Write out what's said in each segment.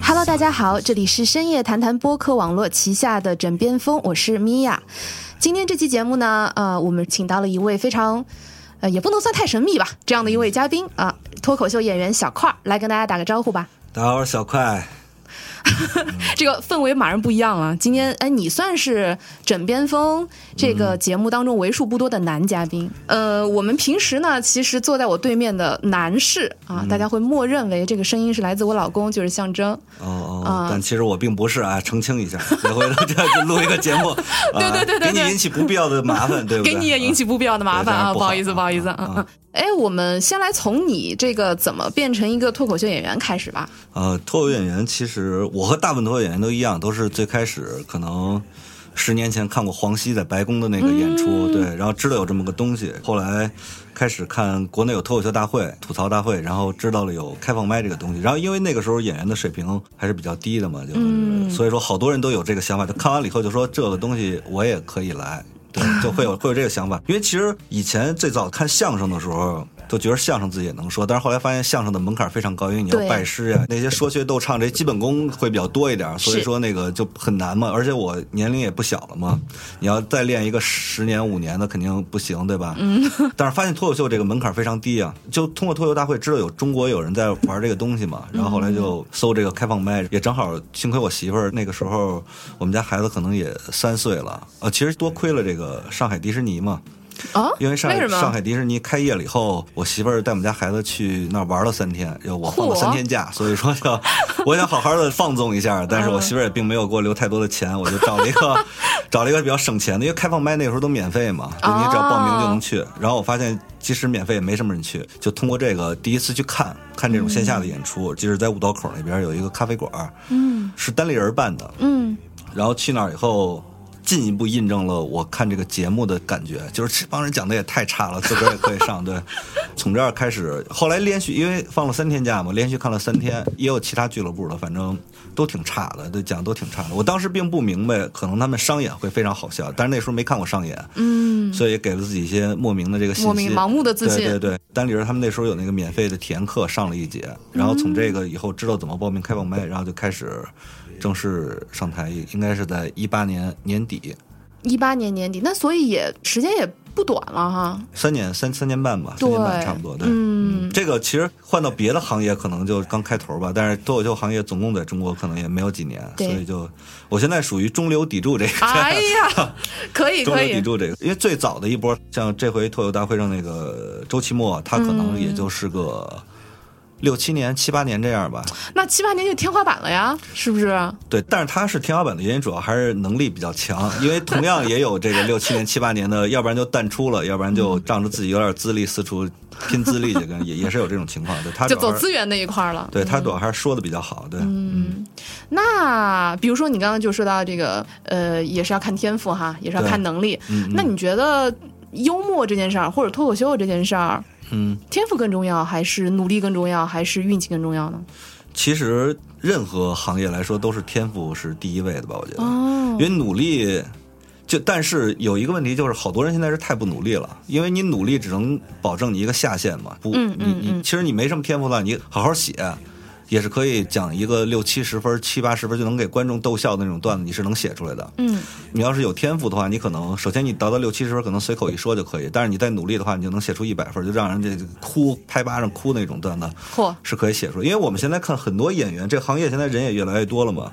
Hello，大家好，这里是深夜谈谈播客网络旗下的枕边风，我是米娅。今天这期节目呢，呃，我们请到了一位非常，呃，也不能算太神秘吧，这样的一位嘉宾啊、脱口秀演员小块儿来跟大家打个招呼吧。大家好，我是小块。这个氛围马上不一样了。今天，哎，你算是枕边风这个节目当中为数不多的男嘉宾。呃，我们平时呢，其实坐在我对面的男士啊，大家会默认为这个声音是来自我老公，就是象征。哦哦，啊但其实我并不是啊，澄清一下，别回头就就录一个节目，啊 对对对对对给你引起不必要的麻烦，对不对？给你也引起不必要的麻烦啊，不好意思，不好意思啊。哎，我们先来从你这个怎么变成一个脱口秀演员开始吧。呃，脱口演员其实我和大部分脱口演员都一样，都是最开始可能十年前看过黄西在白宫的那个演出，嗯对，然后知道有这么个东西，后来开始看国内有脱口秀大会、吐槽大会，然后知道了有开放麦这个东西，然后因为那个时候演员的水平还是比较低的嘛，就、嗯所以说好多人都有这个想法，就看完了以后就说这个东西我也可以来。对，就会有会有这个想法，因为其实以前最早看相声的时候，都觉得相声自己也能说，但是后来发现相声的门槛非常高，因为你要拜师呀，那些说学逗唱这基本功会比较多一点，所以说那个就很难嘛。而且我年龄也不小了嘛，你要再练一个十年五年的肯定不行，对吧？嗯。但是发现脱口秀这个门槛非常低啊，就通过脱口秀大会知道有中国有人在玩这个东西嘛，然后后来就搜这个开放麦，也正好幸亏我媳妇儿那个时候我们家孩子可能也三岁了，呃，其实多亏了这个上海迪士尼嘛。啊，因为上海为上海迪士尼开业了以后，我媳妇儿带我们家孩子去那儿玩了三天，就我放了三天假，所以说就我想好好的放纵一下，但是嗯我 媳妇儿也并没有给我留太多的钱，我就找了一个 找了一个比较省钱的，因为开放麦那个时候都免费嘛，就你只要报名就能去。然后我发现即使免费也没什么人去，就通过这个第一次去看看这种线下的演出，即使在五道口那边有一个咖啡馆，嗯，是单立人办的，嗯，然后去那儿以后，进一步印证了我看这个节目的感觉，就是这帮人讲的也太差了，自个儿也可以上。对，从这儿开始，后来连续因为放了三天假嘛，连续看了三天，也有其他俱乐部的，反正都挺差的，对，讲得都挺差的。我当时并不明白，可能他们商演会非常好笑，但是那时候没看过商演，嗯，所以也给了自己一些莫名的这个信息，莫名盲目的自信对对对，丹里人他们那时候有那个免费的体验课上了一节，然后从这个以后知道怎么报名开放麦，然后就开始正式上台，应该是在一八年年底，一八年年底，那所以也时间也不短了哈。三年三三年半吧，三年半差不多。对，嗯这个其实换到别的行业可能就刚开头吧，但是脱口秀行业总共在中国可能也没有几年，所以就我现在属于中流砥柱这个。哎呀，可以中可以，流砥柱这个，因为最早的一波，像这回脱口大会上那个周奇墨，他可能也就是个六七年、七八年这样吧。那七八年就天花板了呀，是不是？对，但是他是天花板的原因，主要还是能力比较强，因为同样也有这个六七年、七八年的，要不然就淡出了，要不然就仗着自己有点资历四处拼资历，这个也也是有这种情况。对他就走资源那一块了。对他主要还是说的比较好，对，嗯，那比如说你刚刚就说到这个，呃，也是要看天赋哈，也是要看能力。嗯那你觉得幽默这件事儿，或者脱口秀这件事儿，嗯，天赋更重要，还是努力更重要，还是运气更重要呢？其实任何行业来说都是天赋是第一位的吧，我觉得，哦因为努力。就但是有一个问题就是，好多人现在是太不努力了，因为你努力只能保证你一个下限嘛。不，你你其实你没什么天赋的话，你好好写，也是可以讲一个六七十分、七八十分就能给观众逗笑的那种段子，你是能写出来的。嗯，你要是有天赋的话，你可能首先你达到六七十分，可能随口一说就可以，但是你再努力的话，你就能写出一百分，就让人这这哭拍巴掌哭那种段子。嚯，是可以写出来。因为我们现在看很多演员，这个行业现在人也越来越多了嘛。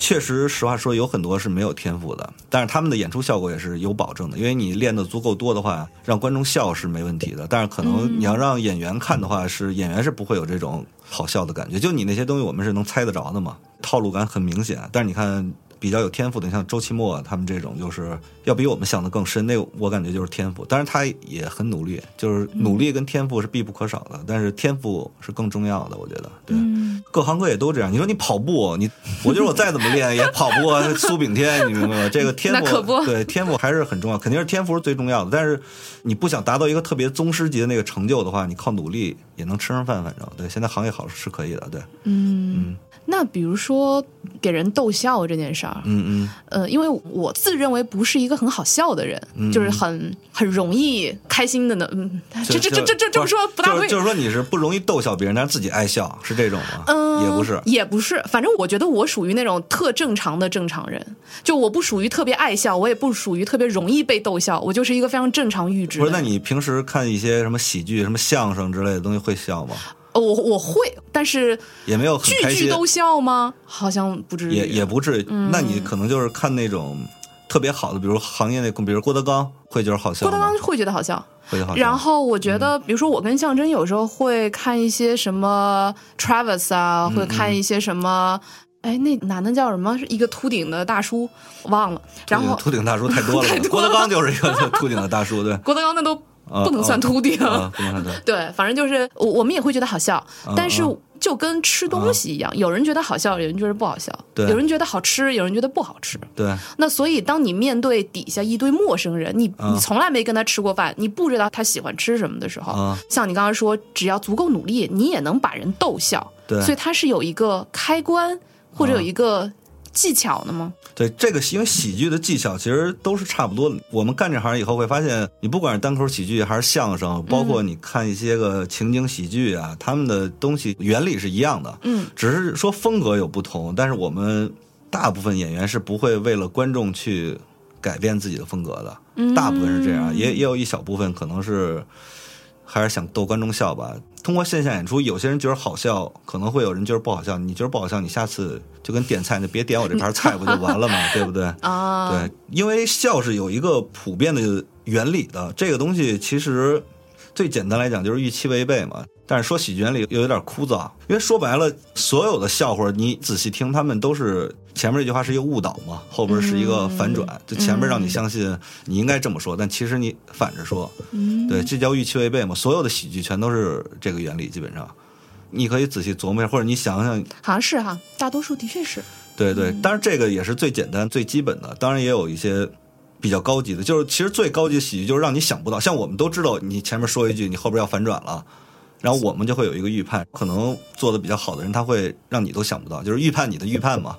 确实，实话说，有很多是没有天赋的，但是他们的演出效果也是有保证的。因为你练的足够多的话，让观众笑是没问题的。但是可能你要让演员看的话，是演员是不会有这种好笑的感觉。就你那些东西，我们是能猜得着的嘛，套路感很明显。但是你看比较有天赋的，像周奇墨他们这种，就是要比我们想的更深。那我感觉就是天赋，当然他也很努力，就是努力跟天赋是必不可少的，但是天赋是更重要的，我觉得。对，嗯各行各业都这样。你说你跑步，你我觉得我再怎么练也跑不过苏炳添，你明白吗？这个天赋 对天赋还是很重要，肯定是天赋是最重要的。但是你不想达到一个特别宗师级的那个成就的话，你靠努力也能吃上饭，反正对。现在行业好是可以的，对，嗯，那比如说给人逗笑这件事儿，嗯嗯。呃，因为我自认为不是一个很好笑的人，嗯就是很很容易开心的呢。嗯，这这这这这这么说不大会。就是就是说你是不容易逗笑别人，但是自己爱笑，是这种吗？嗯，也不是。也不是。反正我觉得我属于那种特正常的正常人，就我不属于特别爱笑，我也不属于特别容易被逗笑，我就是一个非常正常阈值不是，那你平时看一些什么喜剧、什么相声之类的东西会笑吗？呃我我会，但是也没有很句句都笑吗？好像不至于。也也不至于。嗯那你可能就是看那种特别好的，比如行业内，比如郭德纲，会觉得好笑。郭德纲会觉得好笑。会觉得好笑。然后我觉得，比如说我跟象征有时候会看一些什么 Travis 啊，嗯会看一些什么。哎，那男的叫什么？是一个秃顶的大叔，忘了。然后秃顶大叔太多了 郭德纲就是一个秃顶的大叔，对，郭德纲那都啊不能算秃顶。对。对，反正就是我我们也会觉得好笑，嗯但是就跟吃东西一样，有人觉得好笑，有人觉得不好笑，对有人觉得好吃，有人觉得不好吃。对，那所以，当你面对底下一堆陌生人，你嗯你从来没跟他吃过饭，你不知道他喜欢吃什么的时候，嗯像你刚刚说，只要足够努力，你也能把人逗笑。对所以它是有一个开关或者有一个技巧的吗？对这个，因为喜剧的技巧其实都是差不多的。我们干这行以后会发现，你不管是单口喜剧还是相声，包括你看一些个情景喜剧啊，他们的东西原理是一样的，嗯，只是说风格有不同。但是我们大部分演员是不会为了观众去改变自己的风格的，嗯大部分是这样，也也有一小部分可能是还是想逗观众笑吧。通过线下演出，有些人觉得好笑，可能会有人觉得不好笑。你觉得不好笑，你下次就跟点菜，你就别点我这盘菜，不就完了吗？对不对？啊，对，因为笑是有一个普遍的原理的，这个东西其实最简单来讲就是预期违背嘛。但是说喜剧原理又有点枯燥，因为说白了，所有的笑话你仔细听，他们都是前面这句话是一个误导嘛，后边是一个反转，就前面让你相信你应该这么说，但其实你反着说，对，这叫预期违背嘛。所有的喜剧全都是这个原理，基本上。你可以仔细琢磨一下，或者你想想好像是哈，大多数的确是。对对，当然这个也是最简单、最基本的，当然也有一些比较高级的，就是其实最高级的喜剧就是让你想不到，像我们都知道你前面说一句，你后边要反转了。然后我们就会有一个预判，可能做的比较好的人，他会让你都想不到，就是预判你的预判嘛。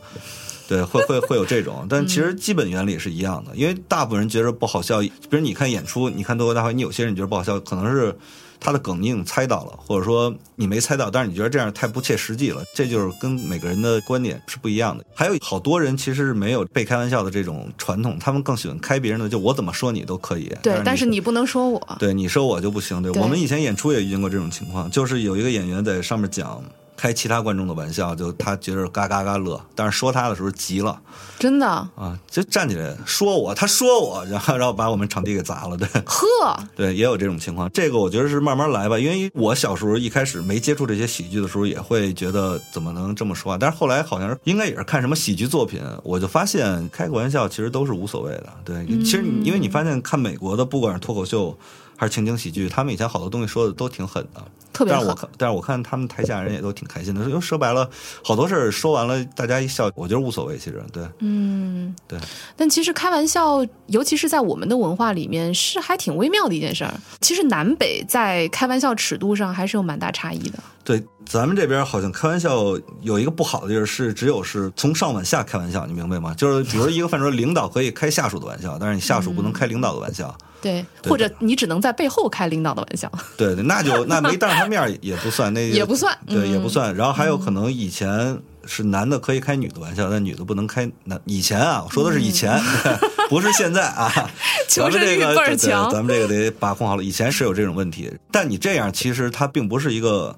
对，会会会有这种，但其实基本原理是一样的，因为大部分人觉得不好笑，比如你看演出，你看脱口大会，你有些人觉得不好笑，可能是他的梗你已经猜到了，或者说你没猜到，但是你觉得这样太不切实际了，这就是跟每个人的观点是不一样的。还有好多人其实是没有被开玩笑的这种传统，他们更喜欢开别人的，就我怎么说你都可以。对，但是你你不能说我。对你说我就不行。对对我们以前演出也遇见过这种情况，就是有一个演员在上面讲开其他观众的玩笑，就他觉得嘎嘎嘎乐，但是说他的时候急了真的，啊，就站起来说我，他说我，然后然后把我们场地给砸了。对呵，对，也有这种情况。这个我觉得是慢慢来吧，因为我小时候一开始没接触这些喜剧的时候，也会觉得怎么能这么说啊？但是后来好像是应该也是看什么喜剧作品，我就发现开个玩笑其实都是无所谓的。对，其实你因为你发现看美国的，不管是脱口秀还是情景喜剧，他们以前好多东西说的都挺狠的。特别狠。但是我看，但是我看他们台下人也都挺开心的，因为说白了，好多事儿说完了，大家一笑，我觉得无所谓。其实，对，嗯，对。但其实开玩笑，尤其是在我们的文化里面，是还挺微妙的一件事儿。其实南北在开玩笑尺度上还是有蛮大差异的。对，咱们这边好像开玩笑有一个不好的地儿是，只有是从上往下开玩笑，你明白吗？就是比如一个范畴，领导可以开下属的玩笑，但是你下属不能开领导的玩笑。对，对或者你只能在背后开领导的玩笑。对对，那就那没当着他面也不算，那 也不算对，嗯也不算。然后还有可能以前是男的可以开女的玩笑，但女的不能开男。以前啊，我说的是以前，不是现在啊。嗯求生欲咱们这个对对倍儿强咱们这个得把控好了。以前是有这种问题，但你这样其实它并不是一个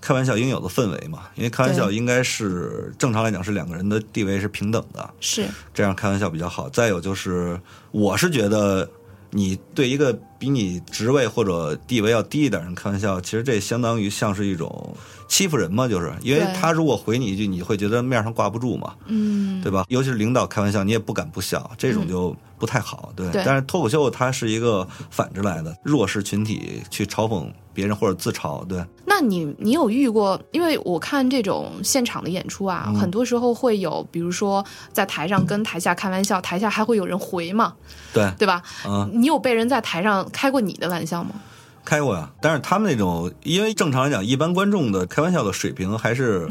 开玩笑应有的氛围嘛，因为开玩笑应该是正常来讲是两个人的地位是平等的，是，这样开玩笑比较好。再有就是，我是觉得你对一个比你职位或者地位要低一点的人开玩笑，其实这相当于像是一种欺负人嘛，就是因为他如果回你一句，你会觉得面上挂不住嘛，嗯，对吧？尤其是领导开玩笑，你也不敢不笑，这种就不太好，对。对但是脱口秀它是一个反着来的，弱势群体去嘲讽别人或者自嘲，对。那你你有遇过？因为我看这种现场的演出啊，嗯很多时候会有，比如说在台上跟台下开玩笑，台下还会有人回嘛，对，对吧？嗯，你有被人在台上开过你的玩笑吗？开过呀。但是他们那种，因为正常来讲，一般观众的开玩笑的水平还是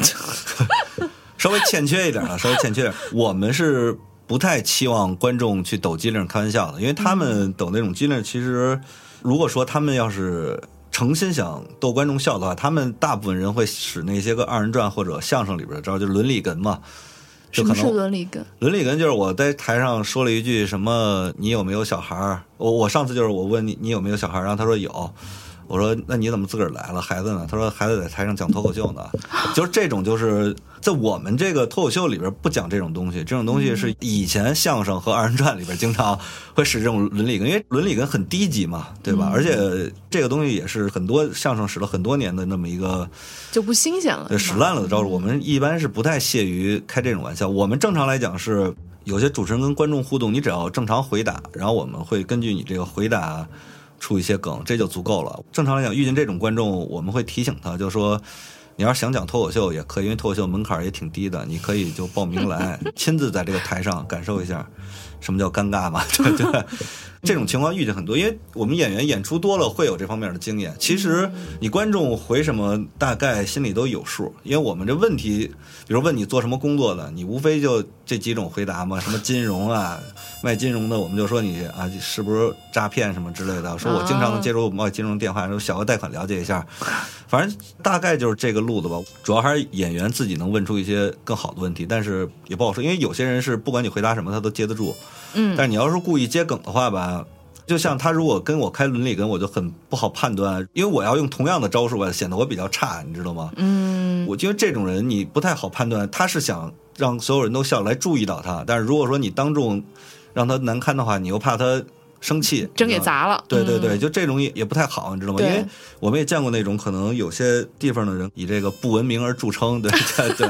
稍微欠缺一点啊，稍微欠缺点。我们是不太期望观众去抖机灵开玩笑的，因为他们抖那种机灵，其实如果说他们要是诚心想逗观众笑的话，他们大部分人会使那些个二人转或者相声里边的招，就是伦理哏嘛。什么是就可能伦理哏？伦理哏就是我在台上说了一句什么“你有没有小孩儿”，我我上次就是我问你你有没有小孩儿，然后他说有，我说那你怎么自个儿来了？孩子呢？他说孩子在台上讲脱口秀呢，就是这种就是在我们这个脱口秀里边不讲这种东西，这种东西是以前相声和二人转里边经常会使这种伦理哏，因为伦理哏很低级嘛，对吧？而且这个东西也是很多相声使了很多年的那么一个。就不新鲜了，对，使烂了的招数，我们一般是不太屑于开这种玩笑。我们正常来讲是有些主持人跟观众互动，你只要正常回答，然后我们会根据你这个回答出一些梗，这就足够了。正常来讲，遇见这种观众，我们会提醒他，就说。你要是想讲脱口秀也可以，因为脱口秀门槛也挺低的，你可以就报名来，亲自在这个台上感受一下什么叫尴尬嘛，对 不对。这种情况遇见很多，因为我们演员演出多了会有这方面的经验。其实你观众回什么，大概心里都有数，因为我们这问题，比如问你做什么工作的，你无非就这几种回答嘛，什么金融啊，卖金融的，我们就说你啊是不是诈骗什么之类的，说我经常能接触贸易金融电话，说小额贷款了解一下，反正大概就是这个路子吧。主要还是演员自己能问出一些更好的问题，但是也不好说，因为有些人是不管你回答什么他都接得住，嗯，但是你要是故意接梗的话吧，就像他如果跟我开伦理梗，我就很不好判断，因为我要用同样的招数吧，显得我比较差，你知道吗？嗯，我觉得这种人你不太好判断，他是想让所有人都笑来注意到他，但是如果说你当众让他难堪的话，你又怕他生气，真给。砸了，对对对，嗯就这种也也不太好，你知道吗？因为我们也见过那种可能有些地方的人以这个不文明而著称，对对对。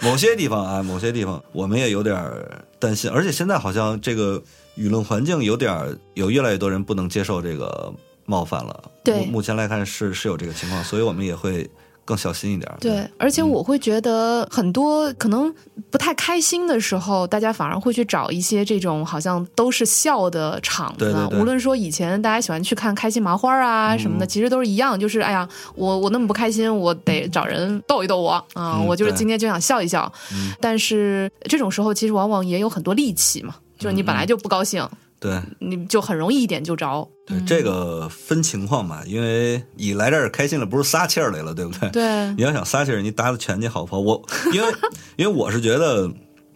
某些地方啊，某些地方我们也有点儿担心，而且现在好像这个舆论环境有点儿有越来越多人不能接受这个冒犯了。对目目前来看是是有这个情况，所以我们也会更小心一点儿。对，而且我会觉得很多可能不太开心的时候，大家反而会去找一些这种好像都是笑的场子啊。对对对无论说以前大家喜欢去看开心麻花啊什么的，其实都是一样，就是哎呀，我我那么不开心，我得找人逗一逗我啊，嗯我就是今天就想笑一笑。嗯但是这种时候，其实往往也有很多戾气嘛，就是你本来就不高兴，对你就很容易一点就着。对，这个分情况嘛，因为你来这儿开心了，不是撒气儿来了，对不对？对你要想撒气儿，你打打拳击好不好？我因为因为我是觉得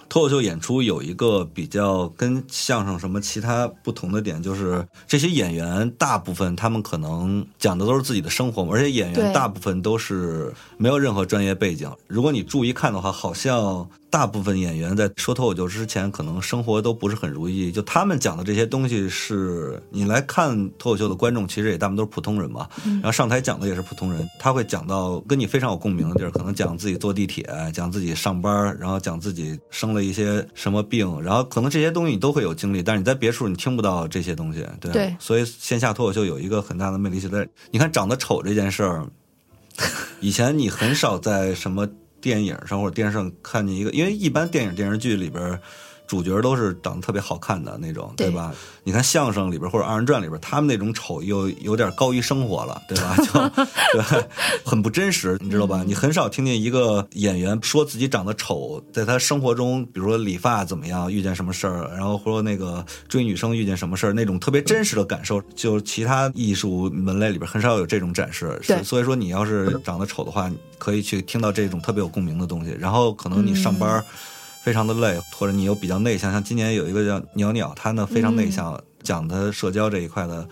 脱口秀演出有一个比较跟相声什么其他不同的点，就是这些演员大部分他们可能讲的都是自己的生活，而且演员大部分都是没有任何专业背景。如果你注意看的话，好像大部分演员在说脱口秀之前，可能生活都不是很如意。就他们讲的这些东西，是你来看脱口秀的观众，其实也大部分都是普通人嘛。然后上台讲的也是普通人，他会讲到跟你非常有共鸣的地儿，可能讲自己坐地铁，讲自己上班，然后讲自己生了一些什么病，然后可能这些东西你都会有经历，但是你在别处你听不到这些东西，对。对所以线下脱口秀有一个很大的魅力就在，你看长得丑这件事儿，以前你很少在什么电影上或者电视上看见一个，因为一般电影电视剧里边。主角都是长得特别好看的那种，对对吧？你看相声里边或者二人转里边，他们那种丑又有点高于生活了，对吧？就对，很不真实，你知道吧？你很少听见一个演员说自己长得丑，在他生活中，比如说理发怎么样，遇见什么事儿，然后或者那个追女生遇见什么事儿，那种特别真实的感受，就其他艺术门类里边很少有这种展示。所以说，你要是长得丑的话，可以去听到这种特别有共鸣的东西。然后可能你上班。嗯非常的累，或者你又比较内向，像今年有一个叫鸟鸟，他呢非常内向，讲的社交这一块的，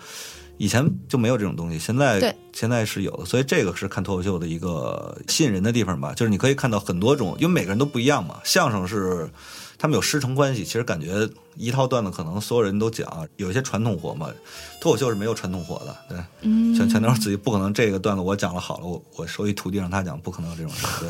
以前就没有这种东西，现在现在是有的，所以这个是看脱口秀的一个吸引人的地方吧，就是你可以看到很多种，因为每个人都不一样嘛，相声是。他们有师承关系。其实感觉一套段子可能所有人都讲，有一些传统活嘛，脱口秀是没有传统活的，对，嗯全全都是自己，不可能这个段子我讲了好了，我我收一徒弟让他讲，不可能有这种事，对。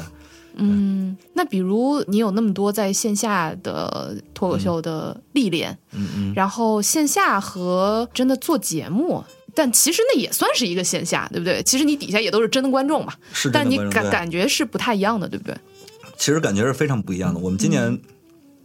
嗯，那比如你有那么多在线下的脱口秀的历练，嗯嗯，然后线下和真的做节目，但其实那也算是一个线下，对不对？其实你底下也都是真的观众嘛，是这但你感感觉是不太一样的，对不对？其实感觉是非常不一样的。我们今年、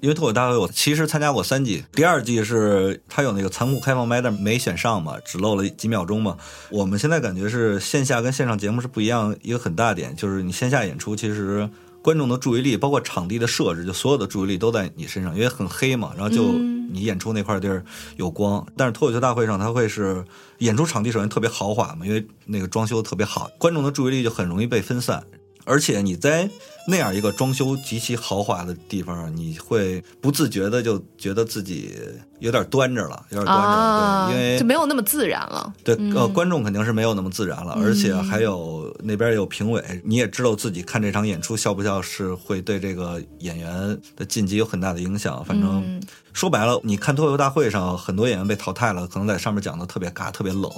因为脱口大会，我其实参加过三季，第二季是它有那个残酷开放麦，但没选上嘛，只漏了几秒钟嘛。我们现在感觉是线下跟线上节目是不一样，一个很大点就是你线下演出其实。观众的注意力，包括场地的设置，就所有的注意力都在你身上，因为很黑嘛。然后就你演出那块地儿有光，但是脱口秀大会上它会是演出场地首先特别豪华嘛，因为那个装修特别好，观众的注意力就很容易被分散。而且你在那样一个装修极其豪华的地方，你会不自觉的就觉得自己有点端着了，有点端着了，啊，对，因为就没有那么自然了。对，呃，观众肯定是没有那么自然了，而且还有那边有评委，你也知道自己看这场演出笑不笑，是会对这个演员的晋级有很大的影响。反正、嗯说白了，你看脱口秀大会上很多演员被淘汰了，可能在上面讲的特别尬、特别冷，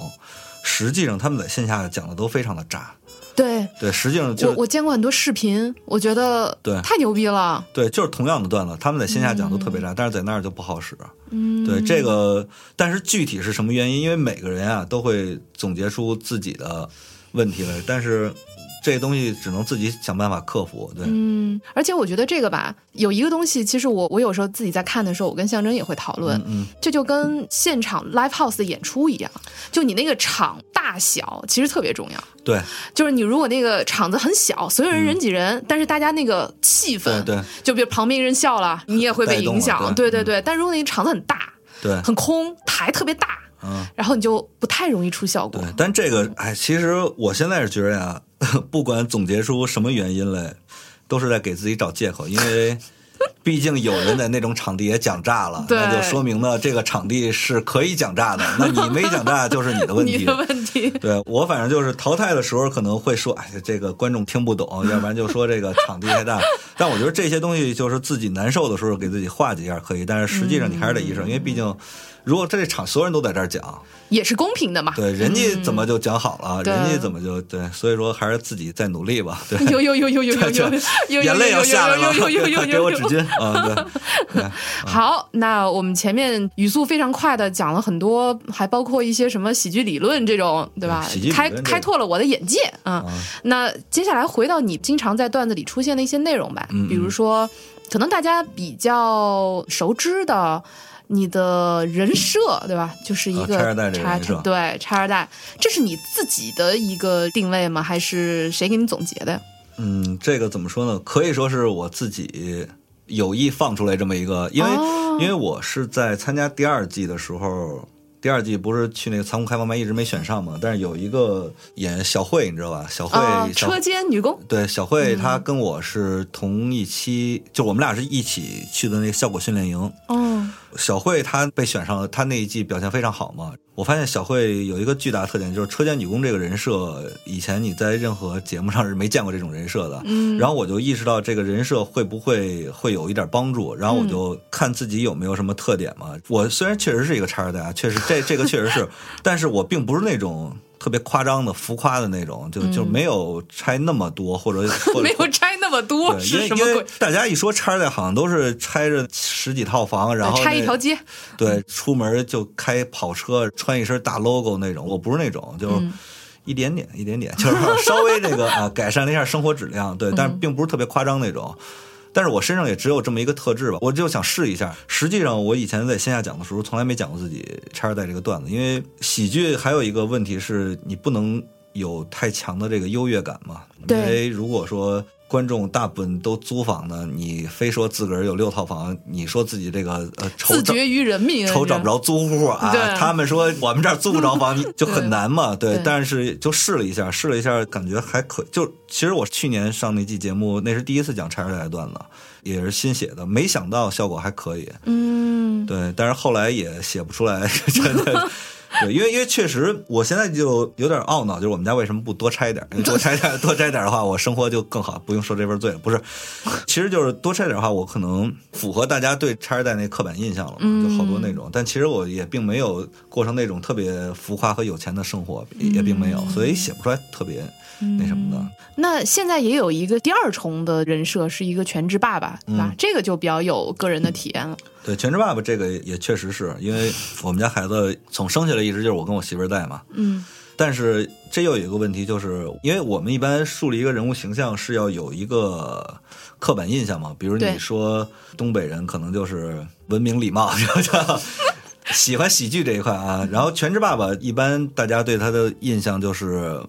实际上他们在线下讲的都非常的炸。对对，实际上就我我见过很多视频，我觉得对太牛逼了。对，就是同样的段子，他们在线下讲都特别炸，但是在那儿就不好使。嗯，对这个，但是具体是什么原因？因为每个人啊都会总结出自己的问题来，但是这东西只能自己想办法克服。对，嗯，而且我觉得这个吧，有一个东西，其实我我有时候自己在看的时候，我跟象征也会讨论，嗯这就跟现场 live house 的演出一样，就你那个场大小其实特别重要。对就是你如果那个场子很小，所有人人挤人，但是大家那个气氛，嗯对对就比如旁边一人笑了，你也会被影响。对对对但如果那个场子很大，对很空，台特别大，嗯，然后你就不太容易出效果对。，但这个哎，其实我现在是觉得呀，不管总结出什么原因来，都是在给自己找借口，因为。毕竟有人在那种场地也讲炸了，那就说明呢，这个场地是可以讲炸的。那你没讲炸就是你的问题。你的问题，对我反正就是淘汰的时候可能会说，哎，这个观众听不懂，要不然就说这个场地太大。但我觉得这些东西就是自己难受的时候给自己化解一下可以，但是实际上你还是得意识到，因为毕竟如果这场所有人都在这儿讲，也是公平的嘛。对，人家怎么就讲好了，人家怎么就对，所以说还是自己再努力吧。对，有有有有有有有，眼泪要下来了，给我纸巾啊！好，那我们前面语速非常快的讲了很多，还包括一些什么喜剧理论这种，对吧？喜剧开开拓了我的眼界啊、那接下来回到你经常在段子里出现的一些内容吧，嗯、比如说，可能大家比较熟知的。你的人设对吧？就是一个啊拆二代这个人设对拆二代，这是你自己的一个定位吗？还是谁给你总结的？嗯，这个怎么说呢？可以说是我自己有意放出来这么一个，因为、哦因为我是在参加第二季的时候，第二季不是去那个仓库开放麦一直没选上嘛，但是有一个演小慧，你知道吧？小慧，车间女工对小慧，她跟我是同一期，就我们俩是一起去的那个效果训练营。哦，小慧她被选上了，她那一季表现非常好嘛。我发现小慧有一个巨大的特点，就是车间女工这个人设，以前你在任何节目上是没见过这种人设的。嗯，然后我就意识到这个人设会不会会有一点帮助，然后我就看自己有没有什么特点嘛。我虽然确实是一个叉二代啊，确实这这个确实是，但是我并不是那种。特别夸张的、浮夸的那种，就就没有拆那么多，或者 或者没有拆那么多，对，因为因为是什么鬼？大家一说拆的，好像都是拆着十几套房，然后拆一条街，对，出门就开跑车，穿一身大 logo 那种。我不是那种，就嗯一点点，一点点，就是稍微这个 啊，改善了一下生活质量。对，嗯但是并不是特别夸张那种。但是我身上也只有这么一个特质吧，我就想试一下。实际上，我以前在线下讲的时候，从来没讲过自己拆二代这个段子，因为喜剧还有一个问题是你不能有太强的这个优越感嘛。因为如果说观众大部分都租房呢，你非说自个儿有六套房，你说自己这个呃愁找自绝于人命，愁找不着租户啊，他们说我们这儿租不着房，你就很难嘛。对对，但是就试了一下，试了一下，感觉还可。就其实我去年上那季节目，那是第一次讲拆二代的段子，也是新写的，没想到效果还可以。嗯，对，但是后来也写不出来，真的。对，因为因为确实，我现在就有点懊恼，就是我们家为什么不多拆点儿？多拆点儿多拆点儿的话，我生活就更好，不用受这份罪了。不是，其实就是多拆点儿的话，我可能符合大家对拆二代那刻板印象了，就好多那种。但其实我也并没有过上那种特别浮夸和有钱的生活，也也并没有，所以写不出来特别那什么的。那现在也有一个第二重的人设，是一个全职爸爸，对吧？这个就比较有个人的体验了。对，全职爸爸这个也确实是因为我们家孩子从生下来一直就是我跟我媳妇儿带嘛。嗯但是这又有一个问题，就是因为我们一般树立一个人物形象是要有一个刻板印象嘛，比如你说东北人可能就是文明礼貌，喜欢喜剧这一块啊。然后全职爸爸一般大家对他的印象就是。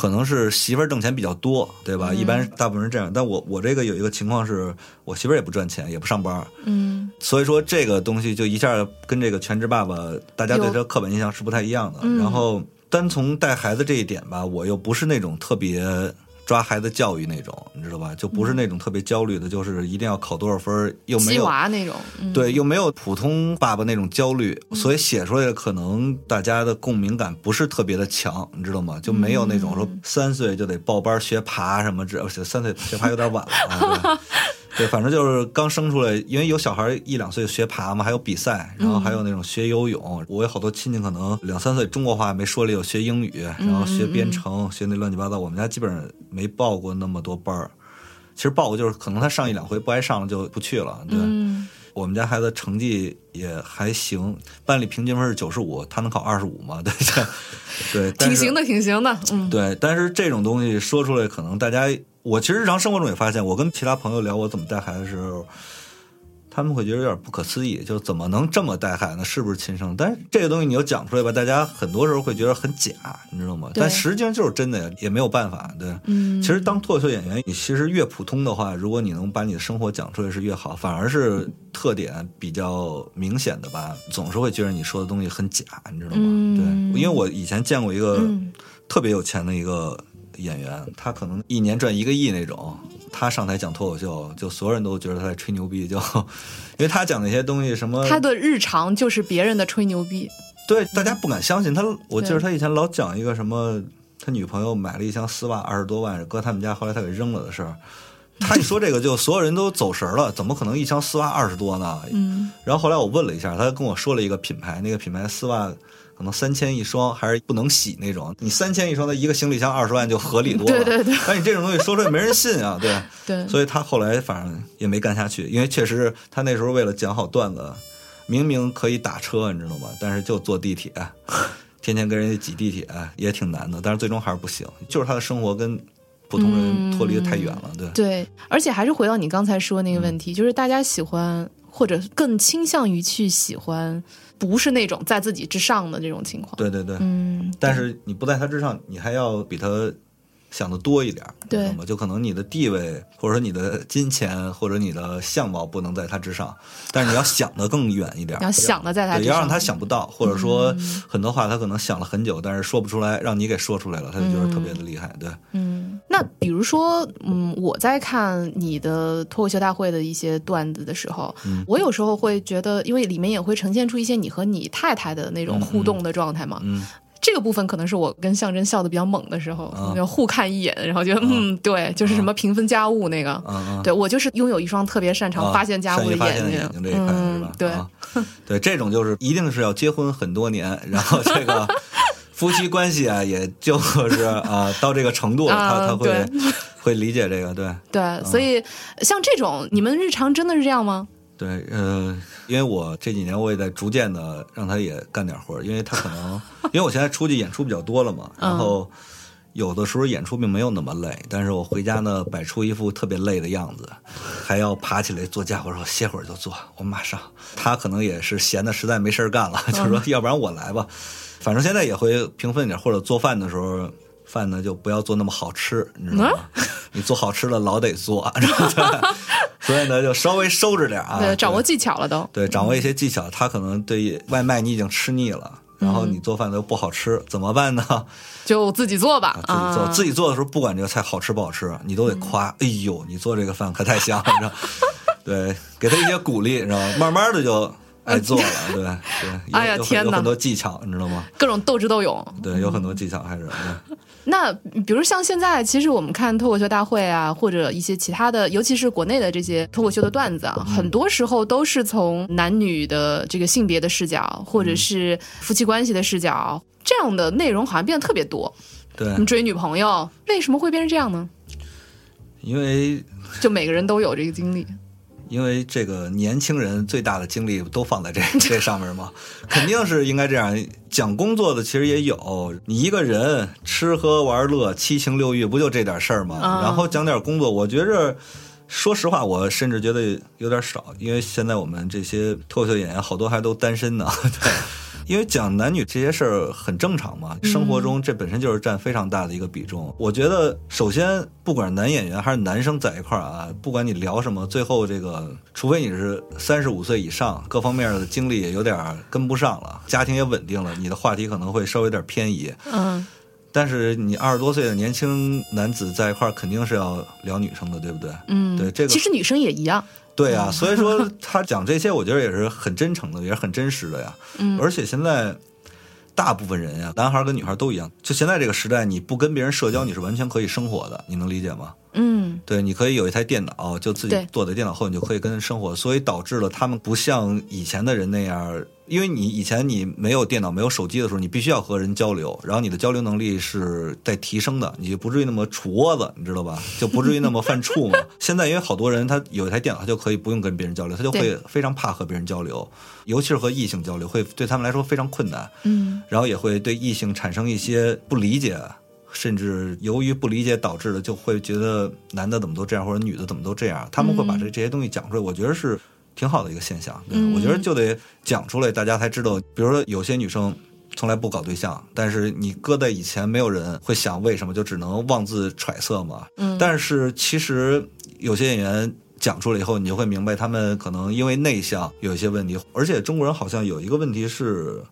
可能是媳妇儿挣钱比较多，对吧？一般大部分人这样，但我我这个有一个情况是，我媳妇儿也不赚钱，也不上班，嗯。所以说这个东西就一下跟这个全职爸爸大家对他刻板印象是不太一样的。嗯。然后单从带孩子这一点吧，我又不是那种特别抓孩子教育那种，你知道吧？就不是那种特别焦虑的，就是一定要考多少分儿，又没有娃那种，嗯、对，又没有普通爸爸那种焦虑，所以写出来的可能大家的共鸣感不是特别的强，你知道吗？就没有那种说三岁就得报班学爬什么，这三岁学爬有点晚了啊。对对，反正就是刚生出来，因为有小孩一两岁学爬嘛，还有比赛，然后还有那种学游泳。我有好多亲戚可能两三岁中国话没说了，有学英语，然后学编程，学那乱七八糟。我们家基本上没报过那么多班儿。其实报过就是可能他上一两回不爱上了就不去了。对，嗯我们家孩子成绩也还行，班里平均分是九十五，他能考二十五嘛？对 这对，挺行的，挺行的，嗯对，但是这种东西说出来，可能大家，我其实日常生活中也发现，我跟其他朋友聊我怎么带孩子的时候，他们会觉得有点不可思议，就怎么能这么带孩子？是不是亲生？但是这个东西你又讲出来吧，大家很多时候会觉得很假，你知道吗？但实际上就是真的呀，也没有办法。对，嗯，其实当脱口秀演员，你其实越普通的话，如果你能把你的生活讲出来是越好，反而是特点比较明显的吧，总是会觉得你说的东西很假，你知道吗？嗯对，因为我以前见过一个嗯特别有钱的一个演员，他可能一年赚一个亿那种。他上台讲脱口秀，就所有人都觉得他在吹牛逼，就因为他讲那些东西，什么他的日常就是别人的吹牛逼，对，大家不敢相信他。我记得他以前老讲一个什么，他女朋友买了一箱丝袜二十多万，搁他们家，后来他给扔了的事儿。他一说这个，就所有人都走神了，怎么可能一箱丝袜二十多呢？嗯然后后来我问了一下，他跟我说了一个品牌，那个品牌丝袜可能三千一双，还是不能洗那种。你三千一双，的一个行李箱二十万就合理多了。对对对但你这种东西说出来没人信啊，对。对，所以他后来反正也没干下去，因为确实他那时候为了讲好段子，明明可以打车，你知道吗？但是就坐地铁，天天跟人家挤地铁也挺难的，但是最终还是不行，就是他的生活跟普通人脱离的太远了，对。对，而且还是回到你刚才说那个问题，就是大家喜欢或者更倾向于去喜欢，不是那种在自己之上的这种情况。对对对，嗯，但是你不在他之上，你还要比他想的多一点儿，对。吗？就可能你的地位，或者说你的金钱，或者你的相貌不能在他之上，但是你要想的更远一点儿，要想的在他要让他想不到，或者说很多话他可能想了很久，但是说不出来，让你给说出来了，他就觉得特别的厉害。对，嗯，那比如说，嗯，我在看你的脱口秀大会的一些段子的时候，嗯。我有时候会觉得，因为里面也会呈现出一些你和你太太的那种互动的状态嘛。嗯，这个部分可能是我跟象征笑的比较猛的时候，啊。就互看一眼，然后觉得、嗯，对，就是什么平分家务那个。对我就是拥有一双特别擅长啊发现家务善于发现眼睛，眼睛这一块、是吧？嗯对，啊。对，这种就是一定是要结婚很多年，然后这个 夫妻关系啊，也就是啊到这个程度，啊他他会对。会理解这个，对。对，所以像这种，你们日常真的是这样吗？对，呃，因为我这几年我也在逐渐的让他也干点活儿，因为他可能 因为我现在出去演出比较多了嘛，然后。有的时候演出并没有那么累，但是我回家呢，摆出一副特别累的样子，还要爬起来做家伙，说歇会儿就做，我马上。他可能也是闲的实在没事儿干了，就说要不然我来吧。反正现在也会平分点，或者做饭的时候，饭呢就不要做那么好吃，你知道吗？你做好吃的老得做，所以呢就稍微收着点啊，对，掌握技巧了都。对，掌握一些技巧。他可能对外卖你已经吃腻了，然后你做饭都不好吃，怎么办呢？就自己做吧，自己做，啊、自己做的时候，不管这个菜好吃不好吃，你都得夸。哎呦，你做这个饭可太香了，你知道？对，给他一些鼓励，你知道吗？慢慢的就，爱做了，对对。哎呀天哪有很多技巧，你知道吗？各种斗智斗勇。对，有很多技巧还是。对那比如像现在，其实我们看脱口秀大会啊，或者一些其他的，尤其是国内的这些脱口秀的段子啊，很多时候都是从男女的这个性别的视角，或者是夫妻关系的视角，这样的内容好像变得特别多。对你，追女朋友，为什么会变成这样呢？因为就每个人都有这个经历。因为这个年轻人最大的精力都放在这 这上面嘛，肯定是应该这样。讲工作的其实也有，你一个人吃喝玩乐、七情六欲，不就这点事儿吗？啊然后讲点工作，我觉着。说实话，我甚至觉得有点少，因为现在我们这些脱口秀演员好多还都单身呢。对，因为讲男女这些事儿很正常嘛，生活中这本身就是占非常大的一个比重。我觉得，首先不管是男演员还是男生在一块儿啊，不管你聊什么，最后这个，除非你是三十五岁以上，各方面的经历也有点跟不上了，家庭也稳定了，你的话题可能会稍微有点偏移。嗯，但是你二十多岁的年轻男子在一块儿，肯定是要聊女生的，对不对？嗯，对这个其实女生也一样。对啊，所以说他讲这些，我觉得也是很真诚的，也是很真实的呀。嗯而且现在大部分人呀，男孩跟女孩都一样，就现在这个时代，你不跟别人社交，你是完全可以生活的，你能理解吗？嗯对，你可以有一台电脑，就自己对坐在电脑后，你就可以跟人生活，所以导致了他们不像以前的人那样，因为你以前你没有电脑、没有手机的时候，你必须要和人交流，然后你的交流能力是在提升的，你就不至于那么杵窝子，你知道吧？就不至于那么犯怵嘛。现在因为好多人他有一台电脑，他就可以不用跟别人交流，他就会非常怕和别人交流，尤其是和异性交流，会对他们来说非常困难。嗯然后也会对异性产生一些不理解，甚至由于不理解导致的，就会觉得男的怎么都这样，或者女的怎么都这样。他们会把这这些东西讲出来，我觉得是挺好的一个现象。对、嗯我觉得就得讲出来，大家才知道。比如说有些女生。从来不搞对象，但是你搁在以前，没有人会想为什么，就只能妄自揣测嘛。嗯但是其实有些演员讲出来以后，你就会明白，他们可能因为内向有一些问题，而且中国人好像有一个问题是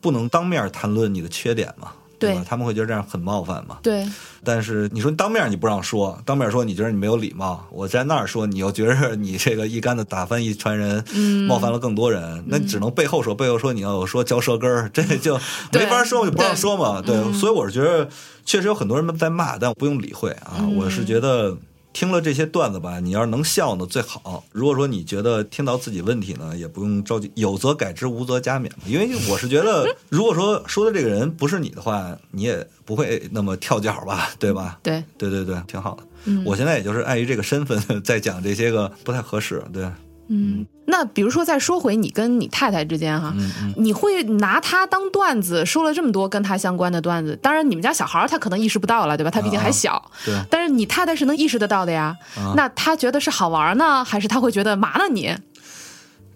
不能当面谈论你的缺点嘛，对吧？他们会觉得这样很冒犯嘛。对，但是你说当面你不让说，当面说你觉得你没有礼貌，我在那儿说你又觉得你这个一竿子打翻一船人，嗯冒犯了更多人，那只能背后说，背后说你要说嚼舌根儿，这 就没法说，就不让说嘛。对，嗯所以我是觉得确实有很多人在骂，但我不用理会啊。嗯我是觉得。听了这些段子吧，你要是能笑呢最好。如果说你觉得听到自己问题呢，也不用着急，有则改之，无则加勉嘛。因为我是觉得，如果说说的这个人不是你的话，你也不会那么跳脚吧，对吧？对，对对对，挺好的。嗯我现在也就是碍于这个身份，在讲这些个不太合适。对，嗯，那比如说再说回你跟你太太之间哈，嗯嗯，你会拿她当段子说了这么多跟她相关的段子，当然你们家小孩儿他可能意识不到了，对吧？他毕竟还小，对。但是你太太是能意识得到的呀。啊那他觉得是好玩呢，还是他会觉得麻呢你？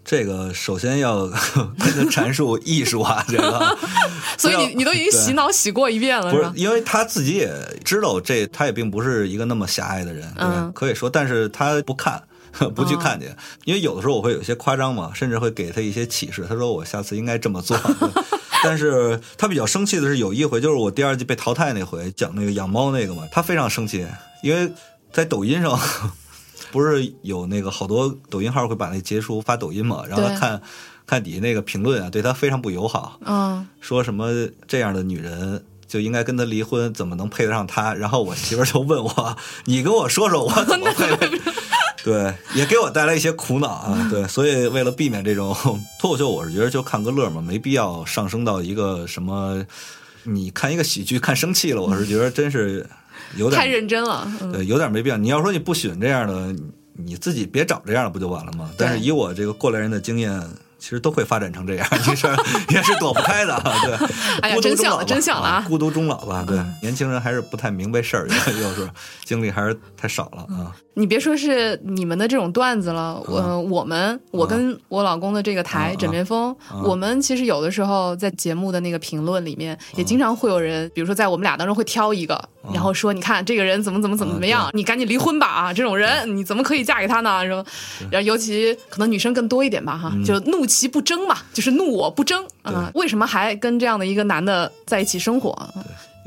这个首先要跟他阐述艺术啊，这个 所以你你都已经洗脑洗过一遍了？不是因为他自己也知道这，他也并不是一个那么狭隘的人，对嗯可以说，但是他不看。不去看见，因为有的时候我会有些夸张嘛，甚至会给他一些启示。他说我下次应该这么做，但是他比较生气的是有一回，就是我第二季被淘汰那回，讲那个养猫那个嘛，他非常生气，因为在抖音上不是有那个好多抖音号会把那截图发抖音嘛，然后他看看底下那个评论啊，对他非常不友好，嗯，说什么这样的女人就应该跟他离婚，怎么能配得上他？然后我媳妇儿就问我：“你跟我说说，我怎么 配？”对，也给我带来一些苦恼啊。对，所以为了避免这种 脱口秀，我是觉得就看个乐嘛，没必要上升到一个什么。你看一个喜剧看生气了，我是觉得真是有点太认真了。嗯，对，有点没必要。你要说你不喜欢这样的，你自己别找这样的不就完了吗？但是以我这个过来人的经验，其实都会发展成这样，你是 也是躲不开的。对，哎呀真相了真相了啊孤独终老吧。对，年轻人还是不太明白事儿，有时候经历还是太少了啊。你别说是你们的这种段子了，我、我们我跟我老公的这个台、啊枕边风，啊我们其实有的时候在节目的那个评论里面，也经常会有人，比如说在我们俩当中会挑一个，然后说你看这个人怎么怎么怎么怎么样，啊你赶紧离婚吧啊！这种人你怎么可以嫁给他呢？什么？然后尤其可能女生更多一点吧哈，就怒其不争嘛，就是怒我不争啊、为什么还跟这样的一个男的在一起生活？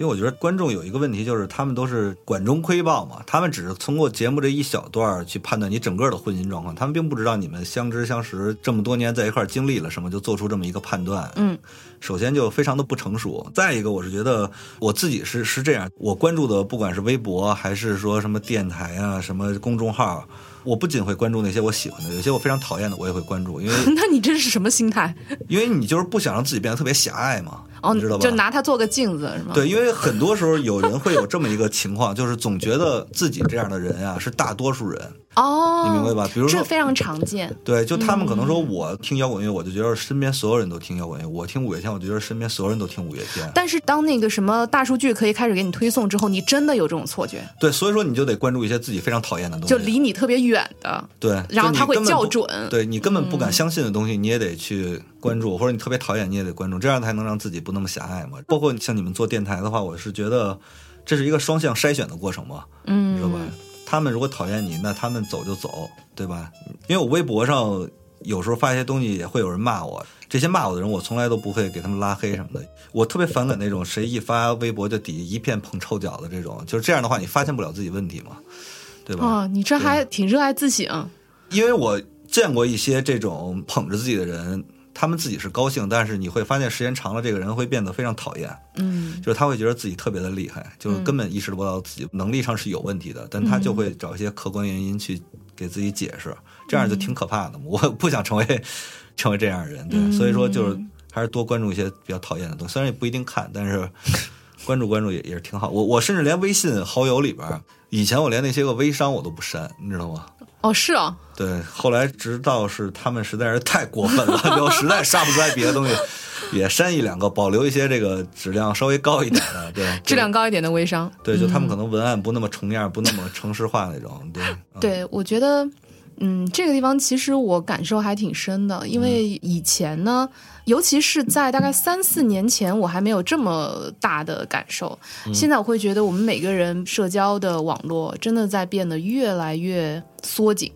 因为我觉得观众有一个问题，就是他们都是管中窥豹嘛，他们只是通过节目这一小段儿去判断你整个的婚姻状况，他们并不知道你们相知相识这么多年在一块儿经历了什么，就做出这么一个判断。嗯，首先就非常的不成熟，再一个我是觉得我自己是是这样，我关注的不管是微博还是说什么电台啊、什么公众号。我不仅会关注那些我喜欢的，有些我非常讨厌的，我也会关注，因为 那你这是什么心态？因为你就是不想让自己变得特别狭隘嘛，哦，你知道吧？就拿它做个镜子是吗？对，因为很多时候有人会有这么一个情况，就是总觉得自己这样的人啊是大多数人，哦，你明白吧？比如说这非常常见。对，就他们可能说我听摇滚乐，我就觉得身边所有人都听摇滚乐；我听五月天，我就觉得身边所有人都听五月天。但是当那个什么大数据可以开始给你推送之后，你真的有这种错觉，对，所以说你就得关注一些自己非常讨厌的东西，就离你特别远的。对，然后他会校准嗯对你根本不敢相信的东西，你也得去关注，或者你特别讨厌，你也得关注，这样才能让自己不那么狭隘嘛。包括像你们做电台的话，我是觉得这是一个双向筛选的过程嘛，嗯，你知道吧？他们如果讨厌你，那他们走就走，对吧？因为我微博上有时候发一些东西，也会有人骂我。这些骂我的人，我从来都不会给他们拉黑什么的。我特别反感那种谁一发微博就底下一片捧臭脚的这种，就是这样的话，你发现不了自己问题嘛，对吧？哦，你这还挺热爱自省。因为我见过一些这种捧着自己的人，他们自己是高兴，但是你会发现时间长了，这个人会变得非常讨厌。嗯，就是他会觉得自己特别的厉害，就是根本意识不到自己能力上是有问题的，但他就会找一些客观原因去给自己解释，这样就挺可怕的。我 不想成为成为这样的人，对，所以说就是还是多关注一些比较讨厌的东西，虽然也不一定看，但是关注关注也也是挺好。我我甚至连微信好友里边，以前我连那些个微商我都不删，你知道吗？哦，是啊，对，后来直到是他们实在是太过分了，就实在杀不出来别的东西，也删一两个，保留一些这个质量稍微高一点的，对，质量高一点的微商。对，就他们可能文案不那么重样，不那么城市化那种，对，嗯对，我觉得，嗯，这个地方其实我感受还挺深的，因为以前呢，尤其是在大概三四年前，我还没有这么大的感受。现在我会觉得，我们每个人社交的网络真的在变得越来越缩紧。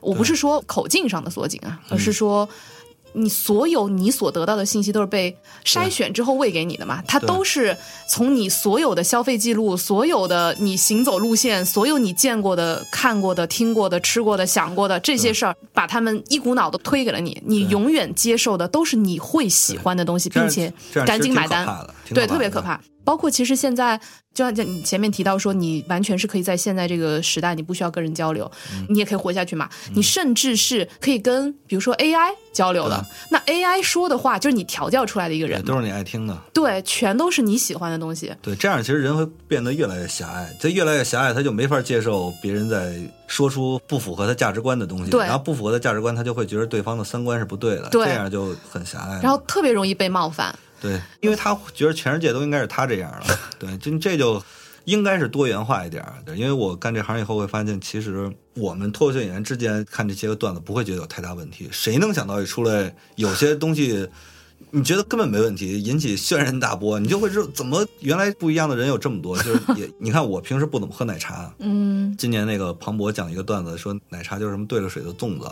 我不是说口径上的缩紧啊，而是说。你所有你所得到的信息都是被筛选之后喂给你的嘛？它都是从你所有的消费记录、所有的你行走路线、所有你见过的、看过的、听过的、吃过的、想过的这些事儿，把他们一股脑的推给了你。你永远接受的都是你会喜欢的东西，并且赶紧买单对，特别可怕。包括其实现在，就像你前面提到说，你完全是可以在现在这个时代，你不需要跟人交流，嗯你也可以活下去嘛。你甚至是可以跟比如说 AI 交流的。那 AI 说的话，就是你调教出来的一个人都是你爱听的。对，全都是你喜欢的东西。对，这样其实人会变得越来越狭隘，这越来越狭隘，他就没法接受别人在说出不符合他价值观的东西，对然后不符合他价值观，他就会觉得对方的三观是不对的，对这样就很狭隘。然后特别容易被冒犯。对，因为他觉得全世界都应该是他这样了，对，这这就应该是多元化一点。对，因为我干这行以后会发现，其实我们脱口秀演员之间看这些个段子不会觉得有太大问题，谁能想到一出来有些东西。你觉得根本没问题，引起轩然大波，你就会知道怎么原来不一样的人有这么多。就是 也，你看我平时不怎么喝奶茶，嗯，今年那个庞博讲一个段子，说奶茶就是什么兑了水的粽子，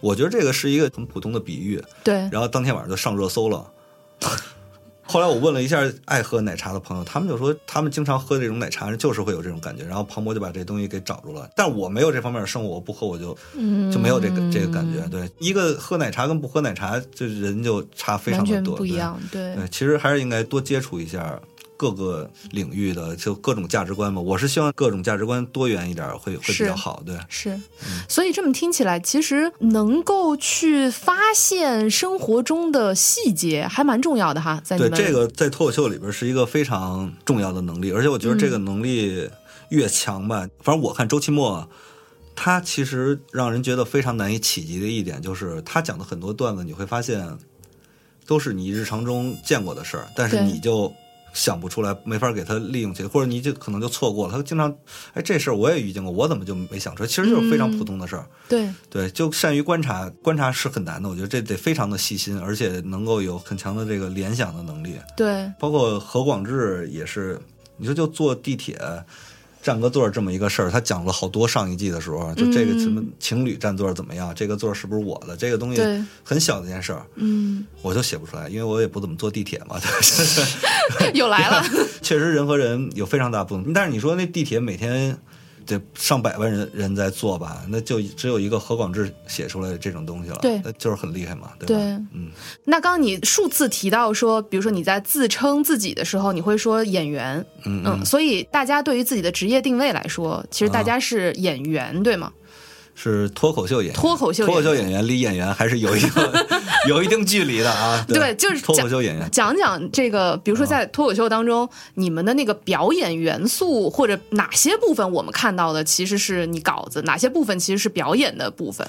我觉得这个是一个很普通的比喻，对，然后当天晚上就上热搜了。后来我问了一下爱喝奶茶的朋友，他们就说他们经常喝这种奶茶，就是会有这种感觉。然后庞博就把这东西给找住了，但我没有这方面的生活，我不喝我就嗯就没有这个这个感觉。对，一个喝奶茶跟不喝奶茶，这人就差非常的多，不一样。对，对，其实还是应该多接触一下各个领域的，就各种价值观嘛。我是希望各种价值观多元一点，会会比较好。对，是，所以这么听起来，其实能够去发现生活中的细节，还蛮重要的哈。在你们对这个在脱口秀里边是一个非常重要的能力，而且我觉得这个能力越强吧，反正我看周奇墨。他其实让人觉得非常难以企及的一点，就是他讲的很多段子，你会发现都是你日常中见过的事儿，但是你就想不出来，没法给他利用起来，或者你就可能就错过了。他经常，哎，这事儿我也遇见过，我怎么就没想出来？其实就是非常普通的事儿。对对，就善于观察，观察是很难的。我觉得这得非常的细心，而且能够有很强的这个联想的能力。对包括何广智也是，你说就坐地铁，占个座这么一个事儿，他讲了好多上一季的时候，就这个什么情侣占座怎么样，这个座是不是我的，这个东西很小的一件事儿，嗯，我就写不出来，因为我也不怎么坐地铁嘛。又来了，确实人和人有非常大不同，但是你说那地铁每天得上百万人人在做吧，那就只有一个何广智写出来这种东西了，对那就是很厉害嘛，对吧？对嗯，那刚刚你数次提到说，比如说你在自称自己的时候，你会说演员，嗯嗯，所以大家对于自己的职业定位来说，其实大家是演员，对吗？是脱口秀演员，脱口秀演员脱口秀演员离演员还是有一个 有一定距离的啊。对就是脱口秀演员。讲讲这个，比如说在脱口秀当中，你们的那个表演元素或者哪些部分我们看到的其实是你稿子，哪些部分其实是表演的部分？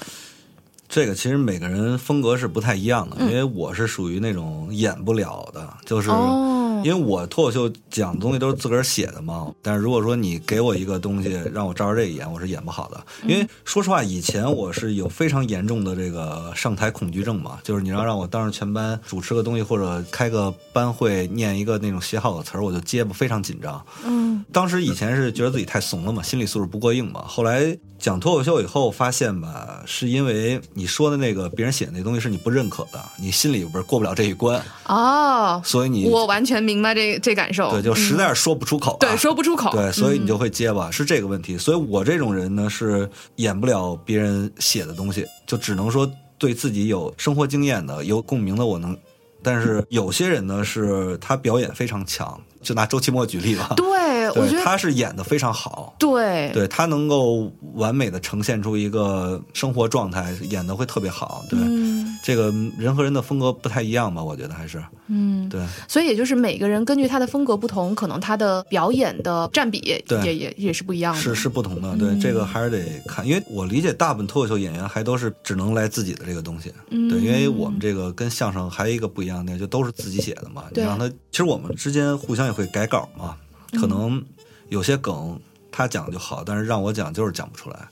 这个其实每个人风格是不太一样的，嗯因为我是属于那种演不了的，就是哦因为我脱口秀讲的东西都是自个儿写的嘛。但是如果说你给我一个东西让我照着这个演，我是演不好的。因为说实话，以前我是有非常严重的这个上台恐惧症嘛，就是你要让我当着全班主持个东西或者开个班会念一个那种写好的词儿，我就结巴，非常紧张。嗯当时以前是觉得自己太怂了嘛，心理素质不过硬嘛。后来讲脱口秀以后，发现吧，是因为你说的那个别人写的那东西是你不认可的，你心里边儿过不了这一关，哦，所以你我完全明白这这感受。对就实在是说不出口、啊对说不出口。对，所以你就嗯会结巴，是这个问题。所以我这种人呢，是演不了别人写的东西，就只能说对自己有生活经验的、有共鸣的，我能。但是有些人呢，是他表演非常强，就拿周奇墨举例吧。对，我觉，得他是演的非常好。对对他能够完美的呈现出一个生活状态，演的会特别好。对，嗯这个人和人的风格不太一样吧？我觉得还是。嗯，对。所以也就是每个人根据他的风格不同，可能他的表演的占比对。也也也是不一样的。是是不同的，对、嗯。这个还是得看，因为我理解大部分脱口秀演员还都是只能来自己的这个东西，嗯。对，因为我们这个跟相声还有一个不一样的点，就都是自己写的嘛。你让他，其实我们之间互相也会改稿嘛，可能有些梗他讲就好，但是让我讲就是讲不出来，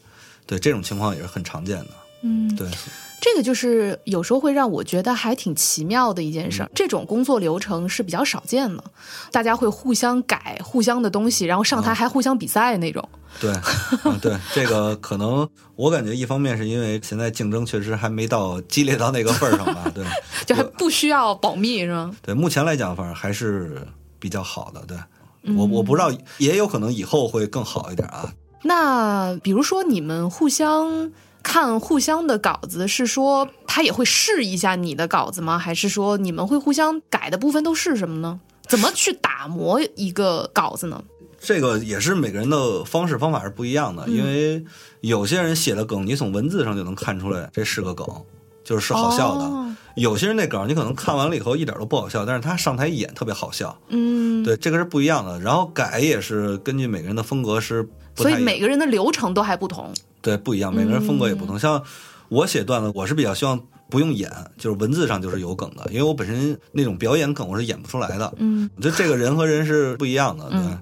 对，这种情况也是很常见的，嗯，对，这个就是有时候会让我觉得还挺奇妙的一件嗯事儿。这种工作流程是比较少见的，大家会互相改互相的东西，然后上啊台还互相比赛那种。对，啊，对，这个可能我感觉一方面是因为现在竞争确实还没到激烈到那个份儿上吧，对，就还不需要保密是吗？对，目前来讲，反正还是比较好的。对嗯我，我不知道，也有可能以后会更好一点啊。那比如说你们互相看互相的稿子，是说他也会试一下你的稿子吗？还是说你们会互相改的部分都是什么呢？怎么去打磨一个稿子呢？这个也是每个人的方式方法是不一样的，嗯因为有些人写的梗，你从文字上就能看出来这是个梗，就是是好笑的。哦有些人那梗，你可能看完了以后一点都不好笑，但是他上台一演特别好笑。嗯，对，这个是不一样的。然后改也是根据每个人的风格是不所以每个人的流程都还不同。对不一样，每个人风格也不同。嗯像我写段子，我是比较希望不用演，就是文字上就是有梗的，因为我本身那种表演梗我是演不出来的。嗯我觉得这个人和人是不一样的，对。嗯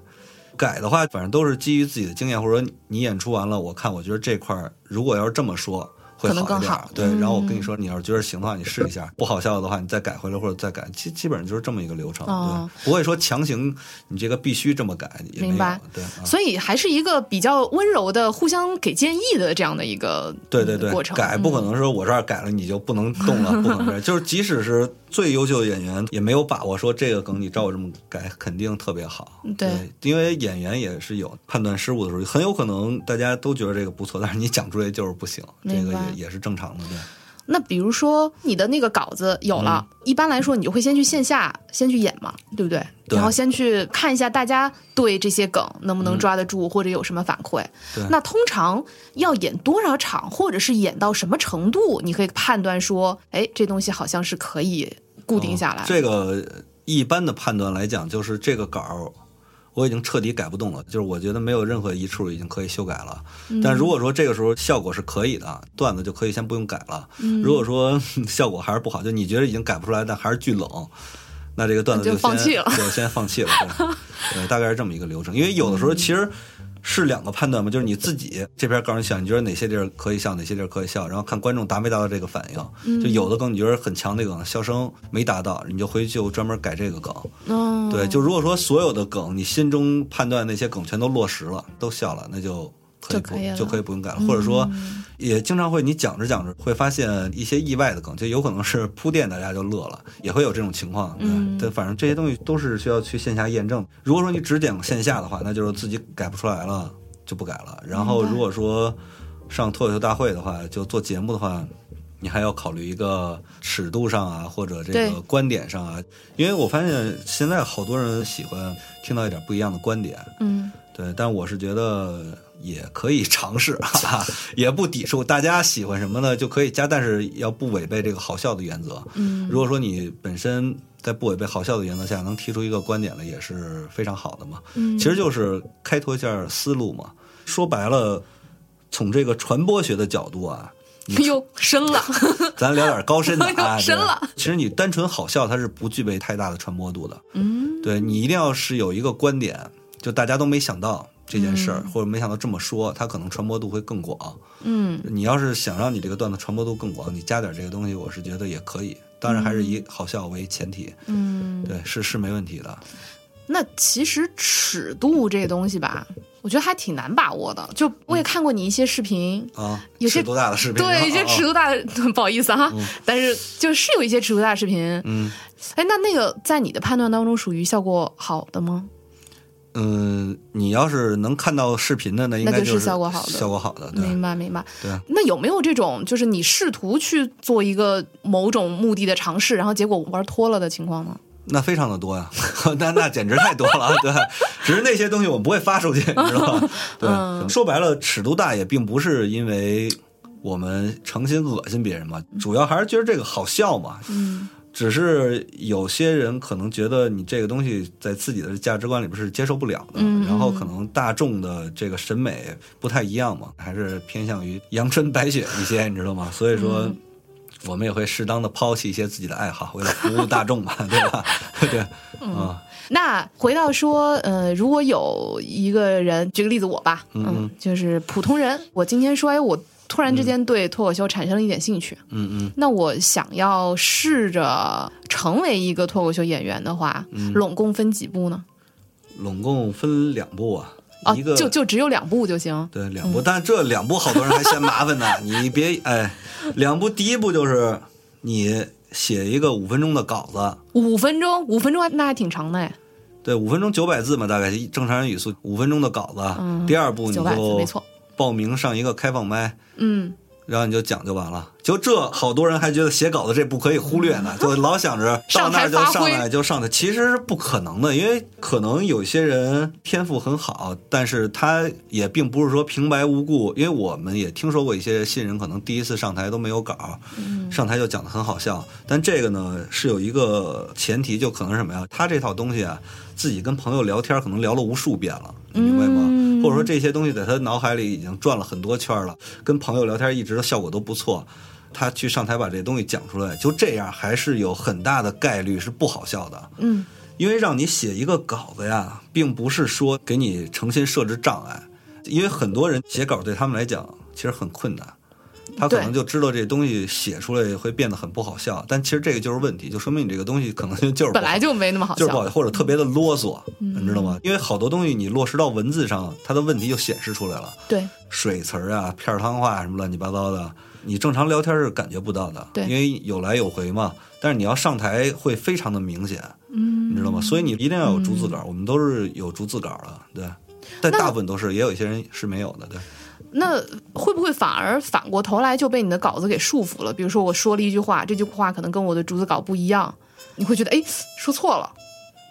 改的话，反正都是基于自己的经验，或者说你演出完了，我看我觉得这块儿如果要是这么说。会可能更好一点儿好，对。嗯然后我跟你说，你要是觉得行的话，你试一下；不好笑的话，你再改回来或者再改，基基本上就是这么一个流程，哦对。不会说强行你这个必须这么改，也没有明白对。啊所以还是一个比较温柔的、互相给建议的这样的一个对对对嗯过，程。改不可嗯能说我这儿改了你就不能动了，不可能。就是即使是最优秀的演员，也没有把握说这个梗你照我这么改肯定特别好。对因为演员也是有判断失误的时候，很有可能大家都觉得这个不错，但是你讲出来就是不行，这个也也是正常的。对，那比如说你的那个稿子有了，嗯一般来说你就会先去线下先去演嘛，对不对？对然后先去看一下大家对这些梗能不能抓得住，或者有什么反馈。那通常要演多少场，或者是演到什么程度，你可以判断说，哎，这东西好像是可以固定下来。哦这个一般的判断来讲，就是这个稿儿我已经彻底改不动了，就是我觉得没有任何一处已经可以修改了。嗯但如果说这个时候效果是可以的，段子就可以先不用改了。嗯如果说 效果还是不好，就你觉得已经改不出来，但还是巨冷，那这个段子就先放弃了对，先放弃了。对，对，大概是这么一个流程。因为有的时候其实。是两个判断吗，就是你自己这边梗你想，你觉得哪些地儿可以笑，哪些地儿可以笑，然后看观众达没达到这个反应。就有的梗你觉得很强的梗，笑声没达到，你就回去就专门改这个梗。嗯，对，就如果说所有的梗你心中判断那些梗全都落实了，都笑了，那就可以不就可以就可以不用改了。或者说，也经常会你讲着讲着会发现一些意外的梗，就有可能是铺垫，大家就乐了，也会有这种情况。对，嗯对，反正这些东西都是需要去线下验证。如果说你只讲线下的话，那就是自己改不出来了就不改了。然后如果说上脱口秀大会的话，就做节目的话。你还要考虑一个尺度上啊，或者这个观点上啊，因为我发现现在好多人喜欢听到一点不一样的观点，嗯，对，但我是觉得也可以尝试，哈哈，也不抵触，大家喜欢什么呢就可以加，但是要不违背这个好笑的原则。嗯，如果说你本身在不违背好笑的原则下能提出一个观点来，也是非常好的嘛。嗯其实就是开拓一下思路嘛。说白了，从这个传播学的角度啊，哟 深了，咱聊点高深的啊，深了其实你单纯好笑，它是不具备太大的传播度的。嗯对你一定要是有一个观点，就大家都没想到这件事儿，嗯或者没想到这么说，它可能传播度会更广。嗯你要是想让你这个段子传播度更广，你加点这个东西，我是觉得也可以。当然还是以好笑为前提，嗯，对，是是没问题的。那其实尺度这个东西吧，我觉得还挺难把握的。就我也看过你一些视频，啊，有些尺度大的视频，对一些啊尺度大的，不好意思哈，但是就是有一些尺度大的视频。嗯哎，那那个在你的判断当中属于效果好的吗？嗯，你要是能看到视频的，那应该那就是效果好的效果好的，明白明白。对。那有没有这种，就是你试图去做一个某种目的的尝试，然后结果玩脱了的情况呢？那非常的多呀，那那简直太多了，对，只是那些东西我们不会发出去，你知道吗？对，嗯说白了，尺度大也并不是因为我们诚心恶心别人嘛，主要还是觉得这个好笑嘛。嗯只是有些人可能觉得你这个东西在自己的价值观里边是接受不了的，嗯然后可能大众的这个审美不太一样嘛，还是偏向于阳春白雪一些，你知道吗？所以说。嗯我们也会适当的抛弃一些自己的爱好，为了服务大众嘛，对吧？对，嗯、那回到说，呃，如果有一个人，举个例子我吧，嗯嗯就是普通人，我今天说，哎，我突然之间对脱口秀产生了一点兴趣，嗯嗯，那我想要试着成为一个脱口秀演员的话，嗯拢共分几步呢？拢共分两步啊，哦一个，就就只有两步就行。对两步，但这两步好多人还嫌麻烦呢。你别 哎，两步，第一步就是你写一个五分钟的稿子，五分钟，五分钟还那还挺长的哎，对，五分钟九百字嘛，大概正常人语速，五分钟的稿子。嗯第二步你九百字没错。报名上一个开放麦，嗯，然后你就讲就完了。就这，好多人还觉得写稿子这不可以忽略呢，就老想着到那儿就上来就上来，其实是不可能的，因为可能有些人天赋很好，但是他也并不是说平白无故，因为我们也听说过一些新人可能第一次上台都没有稿，上台就讲的很好笑，但这个呢是有一个前提，就可能是什么呀？他这套东西啊，自己跟朋友聊天可能聊了无数遍了，你明白吗？嗯或者说这些东西在他脑海里已经转了很多圈了，跟朋友聊天一直的效果都不错。他去上台把这东西讲出来，就这样还是有很大的概率是不好笑的。嗯，因为让你写一个稿子呀，并不是说给你诚心设置障碍，因为很多人写稿对他们来讲其实很困难。他可能就知道这东西写出来会变得很不好笑，但其实这个就是问题，就说明你这个东西可能就 就是本来就没那么好笑。就是不好，或者特别的啰嗦，你知道吗？因为好多东西你落实到文字上，它的问题就显示出来了，对，水词儿啊、片儿汤话什么乱七八糟的，你正常聊天是感觉不到的，对因为有来有回嘛。但是你要上台会非常的明显，嗯，你知道吗？所以你一定要有逐字稿，我们都是有逐字稿的，对。但大部分都是，也有一些人是没有的，对。那会不会反而反过头来就被你的稿子给束缚了？比如说我说了一句话，这句话可能跟我的逐字稿不一样，你会觉得哎说错了，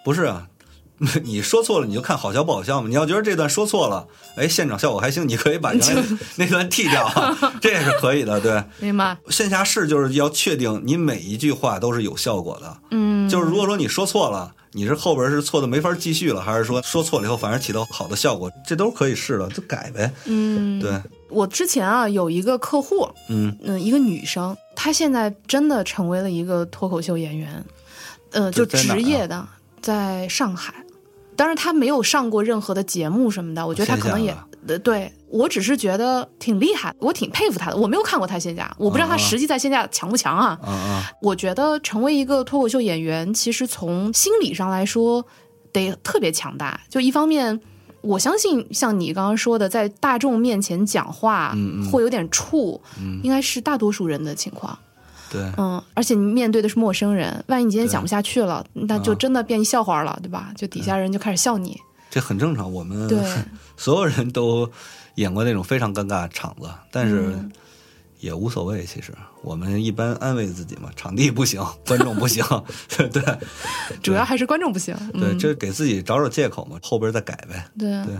不是啊，你说错了你就看好笑不好笑嘛。你要觉得这段说错了，哎，现场效果还行，你可以把原来那段剃掉啊，这也是可以的，对。明白？线下试就是要确定你每一句话都是有效果的，嗯，就是如果说你说错了，你是后边是错的没法继续了，还是说说错了以后反而起到好的效果，这都是可以试的，就改呗。嗯，对，我之前啊有一个客户，嗯。嗯，一个女生，她现在真的成为了一个脱口秀演员，呃，就职业的，在上海。当然她没有上过任何的节目什么的，我觉得她可能也呃，对我只是觉得挺厉害，我挺佩服他的。我没有看过他线下，我不知道他啊实际在线下强不强啊。啊啊，我觉得成为一个脱口秀演员，其实从心理上来说得特别强大。就一方面，我相信像你刚刚说的，在大众面前讲话、会有点怵，应该是大多数人的情况。对，嗯，而且你面对的是陌生人，万一你今天讲不下去了，那就啊真的变一笑话了，对吧？就底下人就开始笑你。这很正常。我们，所有人都演过那种非常尴尬的场子，但是嗯也无所谓。其实我们一般安慰自己嘛，场地不行，观众不行，对对主要还是观众不行。对，嗯、这给自己找找借口嘛，后边再改呗。对对，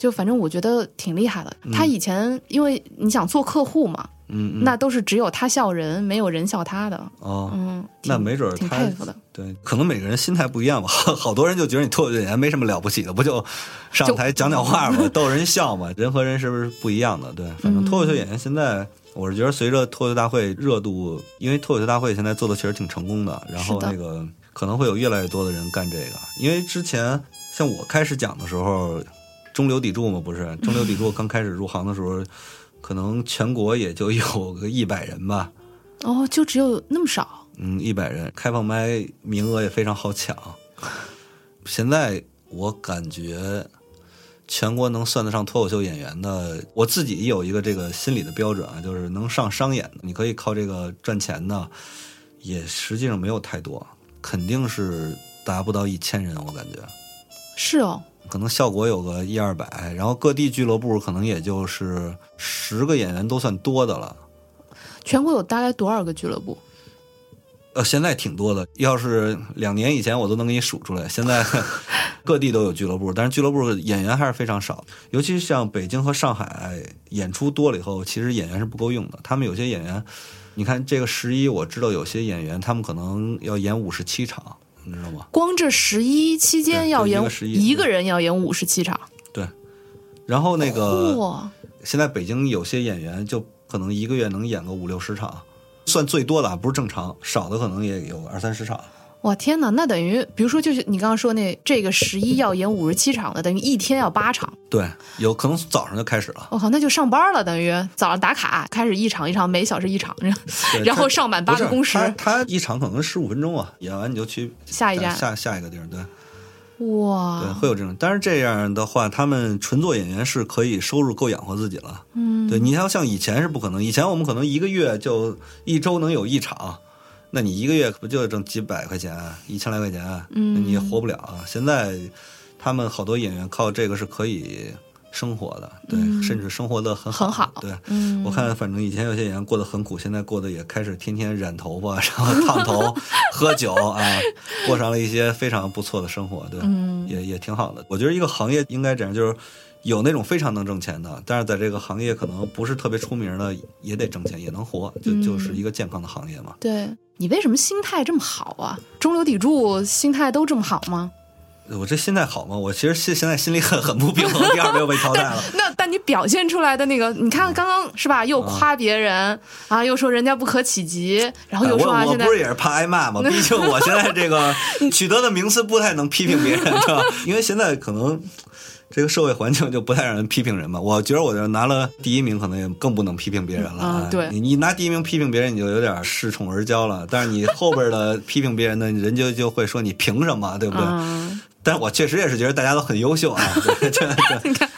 就反正我觉得挺厉害的。他以前因为你想做客户嘛，嗯嗯，那都是只有他笑人，没有人笑他的。哦，嗯，那没准儿他挺佩服的。对，可能每个人心态不一样吧。好好多人就觉得你脱口秀演员没什么了不起的，不就上台讲讲话嘛，逗人笑嘛。人和人是不是不一样的？对，反正脱口秀演员现在，我是觉得随着脱口秀大会热度，因为脱口秀大会现在做的其实挺成功的，然后那个可能会有越来越多的人干这个。因为之前像我开始讲的时候，中流砥柱嘛，不是中流砥柱刚开始入行的时候，可能全国也就有个一百人吧。哦，就只有那么少。嗯，一百人，开放麦名额也非常好抢。现在我感觉，全国能算得上脱口秀演员的，我自己有一个这个心理的标准啊，就是能上商演的，你可以靠这个赚钱的，也实际上没有太多，肯定是达不到一千人，我感觉。是哦，可能效果有个一二百，然后各地俱乐部可能也就是十个演员都算多的了。全国有大概多少个俱乐部？呃，现在挺多的。要是两年以前，我都能给你数出来。现在 各地都有俱乐部，但是俱乐部演员还是非常少。尤其是像北京和上海演出多了以后，其实演员是不够用的。他们有些演员，你看这个十一，我知道有些演员他们可能要演五十七场，你知道吗？光这十一期间要演一个人要演五十七场，对。然后那个嚯！现在北京有些演员就可能一个月能演个五六十场，算最多的啊，不是正常，少的可能也有二三十场。哇天哪，那等于比如说就是你刚刚说那这个十一要演五十七场的，等于一天要八场。对，有可能早上就开始了。我、靠，那就上班了，等于早上打卡开始一场一场，每小时一场，然后上满八个工时，他他一场可能十五分钟啊，演完你就去下一站下下一个地儿，对对，哇，会有这种。但是这样的话，他们纯做演员是可以收入够养活自己了。嗯，对，你要像以前是不可能，以前我们可能一个月就一周能有一场，那你一个月不就挣几百块钱，一千来块钱，嗯那你也活不了啊。现在他们好多演员靠这个是可以生活的，对，甚至生活的很好，嗯很好对。嗯，我看，反正以前有些演员过得很苦，现在过得也开始天天染头发，然后烫头、喝酒啊，过上了一些非常不错的生活，对，嗯也也挺好的。我觉得一个行业应该这样，就是有那种非常能挣钱的，但是在这个行业可能不是特别出名的，也得挣钱，也能活，就嗯就是一个健康的行业嘛。对你为什么心态这么好啊？中流砥柱心态都这么好吗？我这心态好吗？我其实现现在心里很很不平衡，第二个又被淘 汰了。那但你表现出来的那个，你看刚刚是吧？又夸别人啊，又说人家不可企及，然后又说啊，我我不是也是怕挨骂吗？毕竟我现在这个取得的名次不太能批评别人，是吧？因为现在可能这个社会环境就不太让人批评人嘛。我觉得我这拿了第一名，可能也更不能批评别人了。对你你拿第一名批评别人，你就有点恃宠而骄了。但是你后边的批评别人呢，人家就会说你凭什么，对不对？嗯，但是我确实也是觉得大家都很优秀啊。对 对对。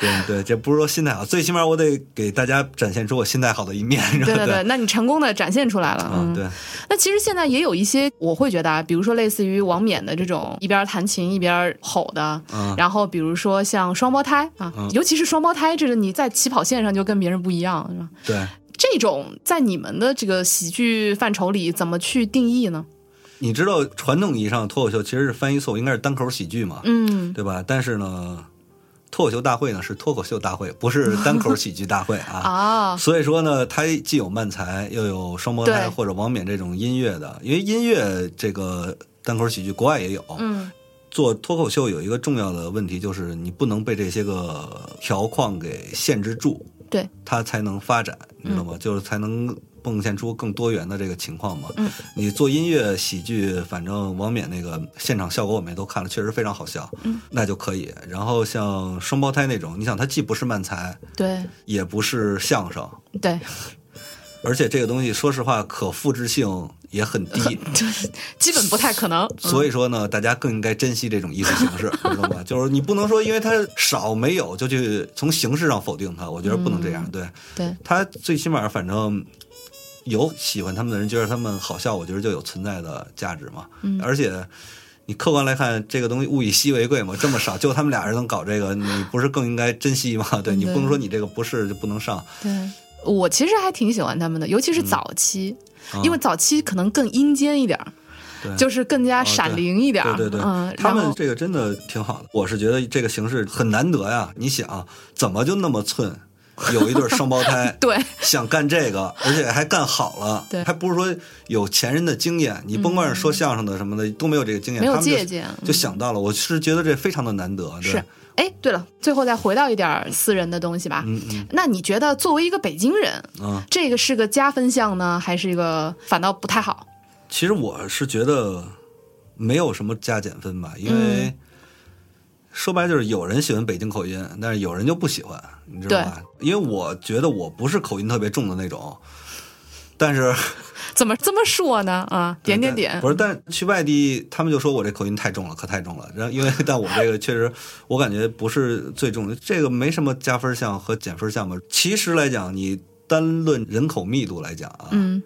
对对，这不是说心态好，最起码我得给大家展现出我心态好的一面？对对对，那你成功的展现出来了，嗯，对，那其实现在也有一些，我会觉得啊，比如说类似于王冕的这种一边弹琴一边吼的，嗯然后比如说像双胞胎啊，嗯尤其是双胞胎，这个你在起跑线上就跟别人不一样，是吧？对。这种在你们的这个喜剧范畴里怎么去定义呢？你知道传统意义上的脱口秀其实是翻译错误，应该是单口喜剧嘛，嗯，对吧？但是呢，脱口秀大会呢是脱口秀大会，不是 单口喜剧大会啊。啊，所以说呢，它既有漫才，又有双胞对胎或者王冕这种音乐的，因为音乐这个单口喜剧国外也有。嗯做脱口秀有一个重要的问题，就是你不能被这些个条框给限制住，对，它才能发展，你知道吗？嗯就是才能不迸现出更多元的这个情况嘛。嗯，你做音乐喜剧，反正王冕那个现场效果我们也都看了，确实非常好笑，嗯，那就可以。然后像双胞胎那种，你想他既不是漫才，对也不是相声，对，而且这个东西说实话可复制性也很低。基本不太可能。嗯所以说呢，大家更应该珍惜这种艺术形式，知道吗？就是你不能说因为它少没有就去从形式上否定它，我觉得不能这样。对对，它最起码反正有喜欢他们的人觉得他们好笑，我觉得就有存在的价值嘛。嗯而且你客观来看，这个东西物以稀为贵嘛，这么少，就他们俩人能搞这个，你不是更应该珍惜吗？对你不能说你这个不是就不能上。对，我其实还挺喜欢他们的，尤其是早期，嗯因为早期可能更阴间一点就是更加闪灵一点儿。对对对，嗯，他们这个真的挺好的。我是觉得这个形式很难得呀。你想，怎么就那么寸？有一对双胞胎，对想干这个，而且还干好了，对还不是说有前人的经验，你甭管是说相声的什么的、都没有这个经验，没有借鉴就想到了。我是觉得这非常的难得，对是。哎，对了，最后再回到一点私人的东西吧。嗯嗯那你觉得作为一个北京人，嗯，这个是个加分项呢，还是一个反倒不太好？其实我是觉得没有什么加减分吧，因嗯为说白了就是有人喜欢北京口音，但是有人就不喜欢，你知道吧？因为我觉得我不是口音特别重的那种，但是 怎么这么说呢？啊，点点点，不是，但去外地他们就说我这口音太重了，可太重了。然后因为 但我这个确实我感觉不是最重的，这个没什么加分项和减分项吧。其实来讲，你单论人口密度来讲啊，嗯，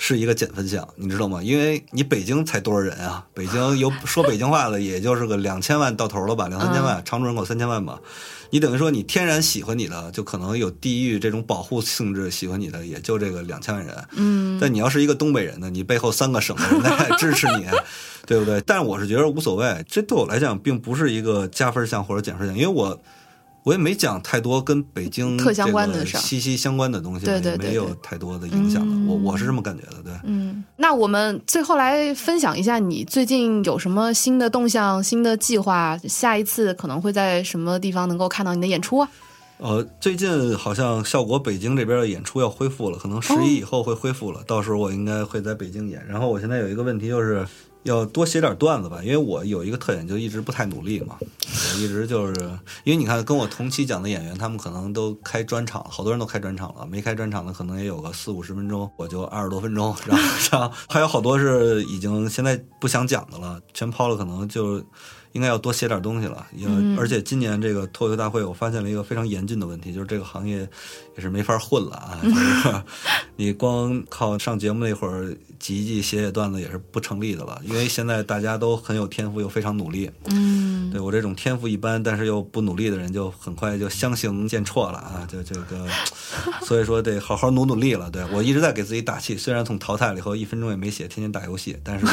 是一个减分项，你知道吗？因为你北京才多少人啊？北京有 说北京话的，也就是个两千万到头了吧，两三千万，常住人口三千万吧。你等于说你天然喜欢你的，就可能有地域这种保护性质喜欢你的，也就这个两千万人。嗯，但你要是一个东北人呢，你背后三个省的人在 支持你，对不对？但我是觉得无所谓，这对我来讲并不是一个加分项或者减分项，因为我我也没讲太多跟北京特相关的事儿息息相关的东西，对对对也没有太多的影响的。嗯我我是这么感觉的，对。嗯，那我们最后来分享一下，你最近有什么新的动向、新的计划？下一次可能会在什么地方能够看到你的演出啊？呃，最近好像效果北京这边的演出要恢复了，可能十一以后会恢复了，到时候我应该会在北京演。然后我现在有一个问题就是。要多写点段子吧，因为我有一个特点，就一直不太努力嘛。我一直就是因为你看，跟我同期讲的演员，他们可能都开专场，好多人都开专场了，没开专场的可能也有个四五十分钟，我就二十多分钟。然后，上还有好多是已经现在不想讲的了，全抛了，可能就应该要多写点东西了。也、嗯而且今年这个脱口秀大会，我发现了一个非常严峻的问题，就是这个行业也是没法混了啊。就是你光靠上节目那会儿挤一挤写写段子也是不成立的了，因为现在大家都很有天赋，又非常努力。嗯，对我这种天赋一般，但是又不努力的人，就很快就相形见绌了啊！就这个，所以说得好好努努力了。对我一直在给自己打气，虽然从淘汰了以后一分钟也没写，天天打游戏，但是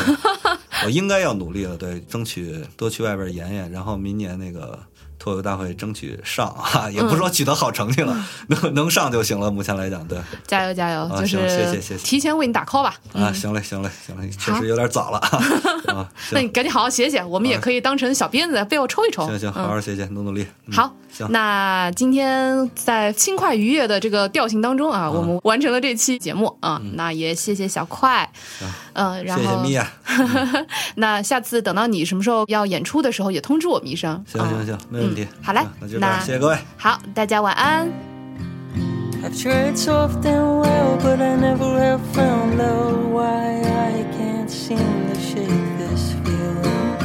我应该要努力了。对，争取多去外边演演，然后明年那个脱口秀大会争取上啊，也不是说取得好成绩了，能能上就行了。目前来讲，对加油加油！啊就是行谢谢谢谢提前为你打 call 吧。啊，行嘞行嘞行嘞，确实有点早了 啊。啊 那你赶紧好好写写，我们也啊可以当成小鞭子背后抽一抽。行行，好嗯好写写，努努力。嗯好，行，那今天在轻快愉悦的这个调性当中啊，我们完成了这期节目啊，那也谢谢小快，嗯，然后谢谢米娅。那下次等到你什么时候要演出的时候，也通知我们一声。啊行行行，没问好嘞行那就这样，那谢谢各位。好，大家晚安。 I've tried soft and well, but I never have found out why I can't seem to shake this feeling.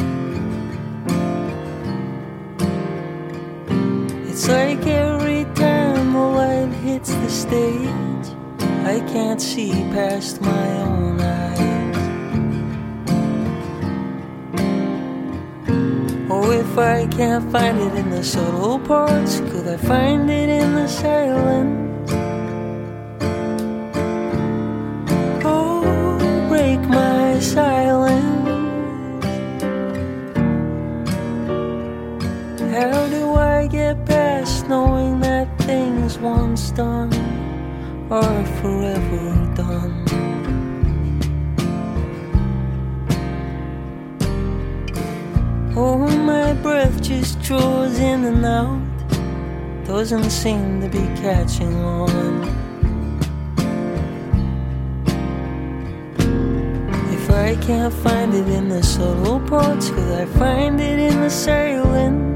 It's like every time the light hits the stage, I can't see past my own eyes. If I can't find it in the subtle parts, could I find it in the silence? Oh, break my silence. How do I get past knowing that things once done are forever done? Oh, breath just draws in and out. Doesn't seem to be catching on. If I can't find it in the subtle parts, could I find it in the silence?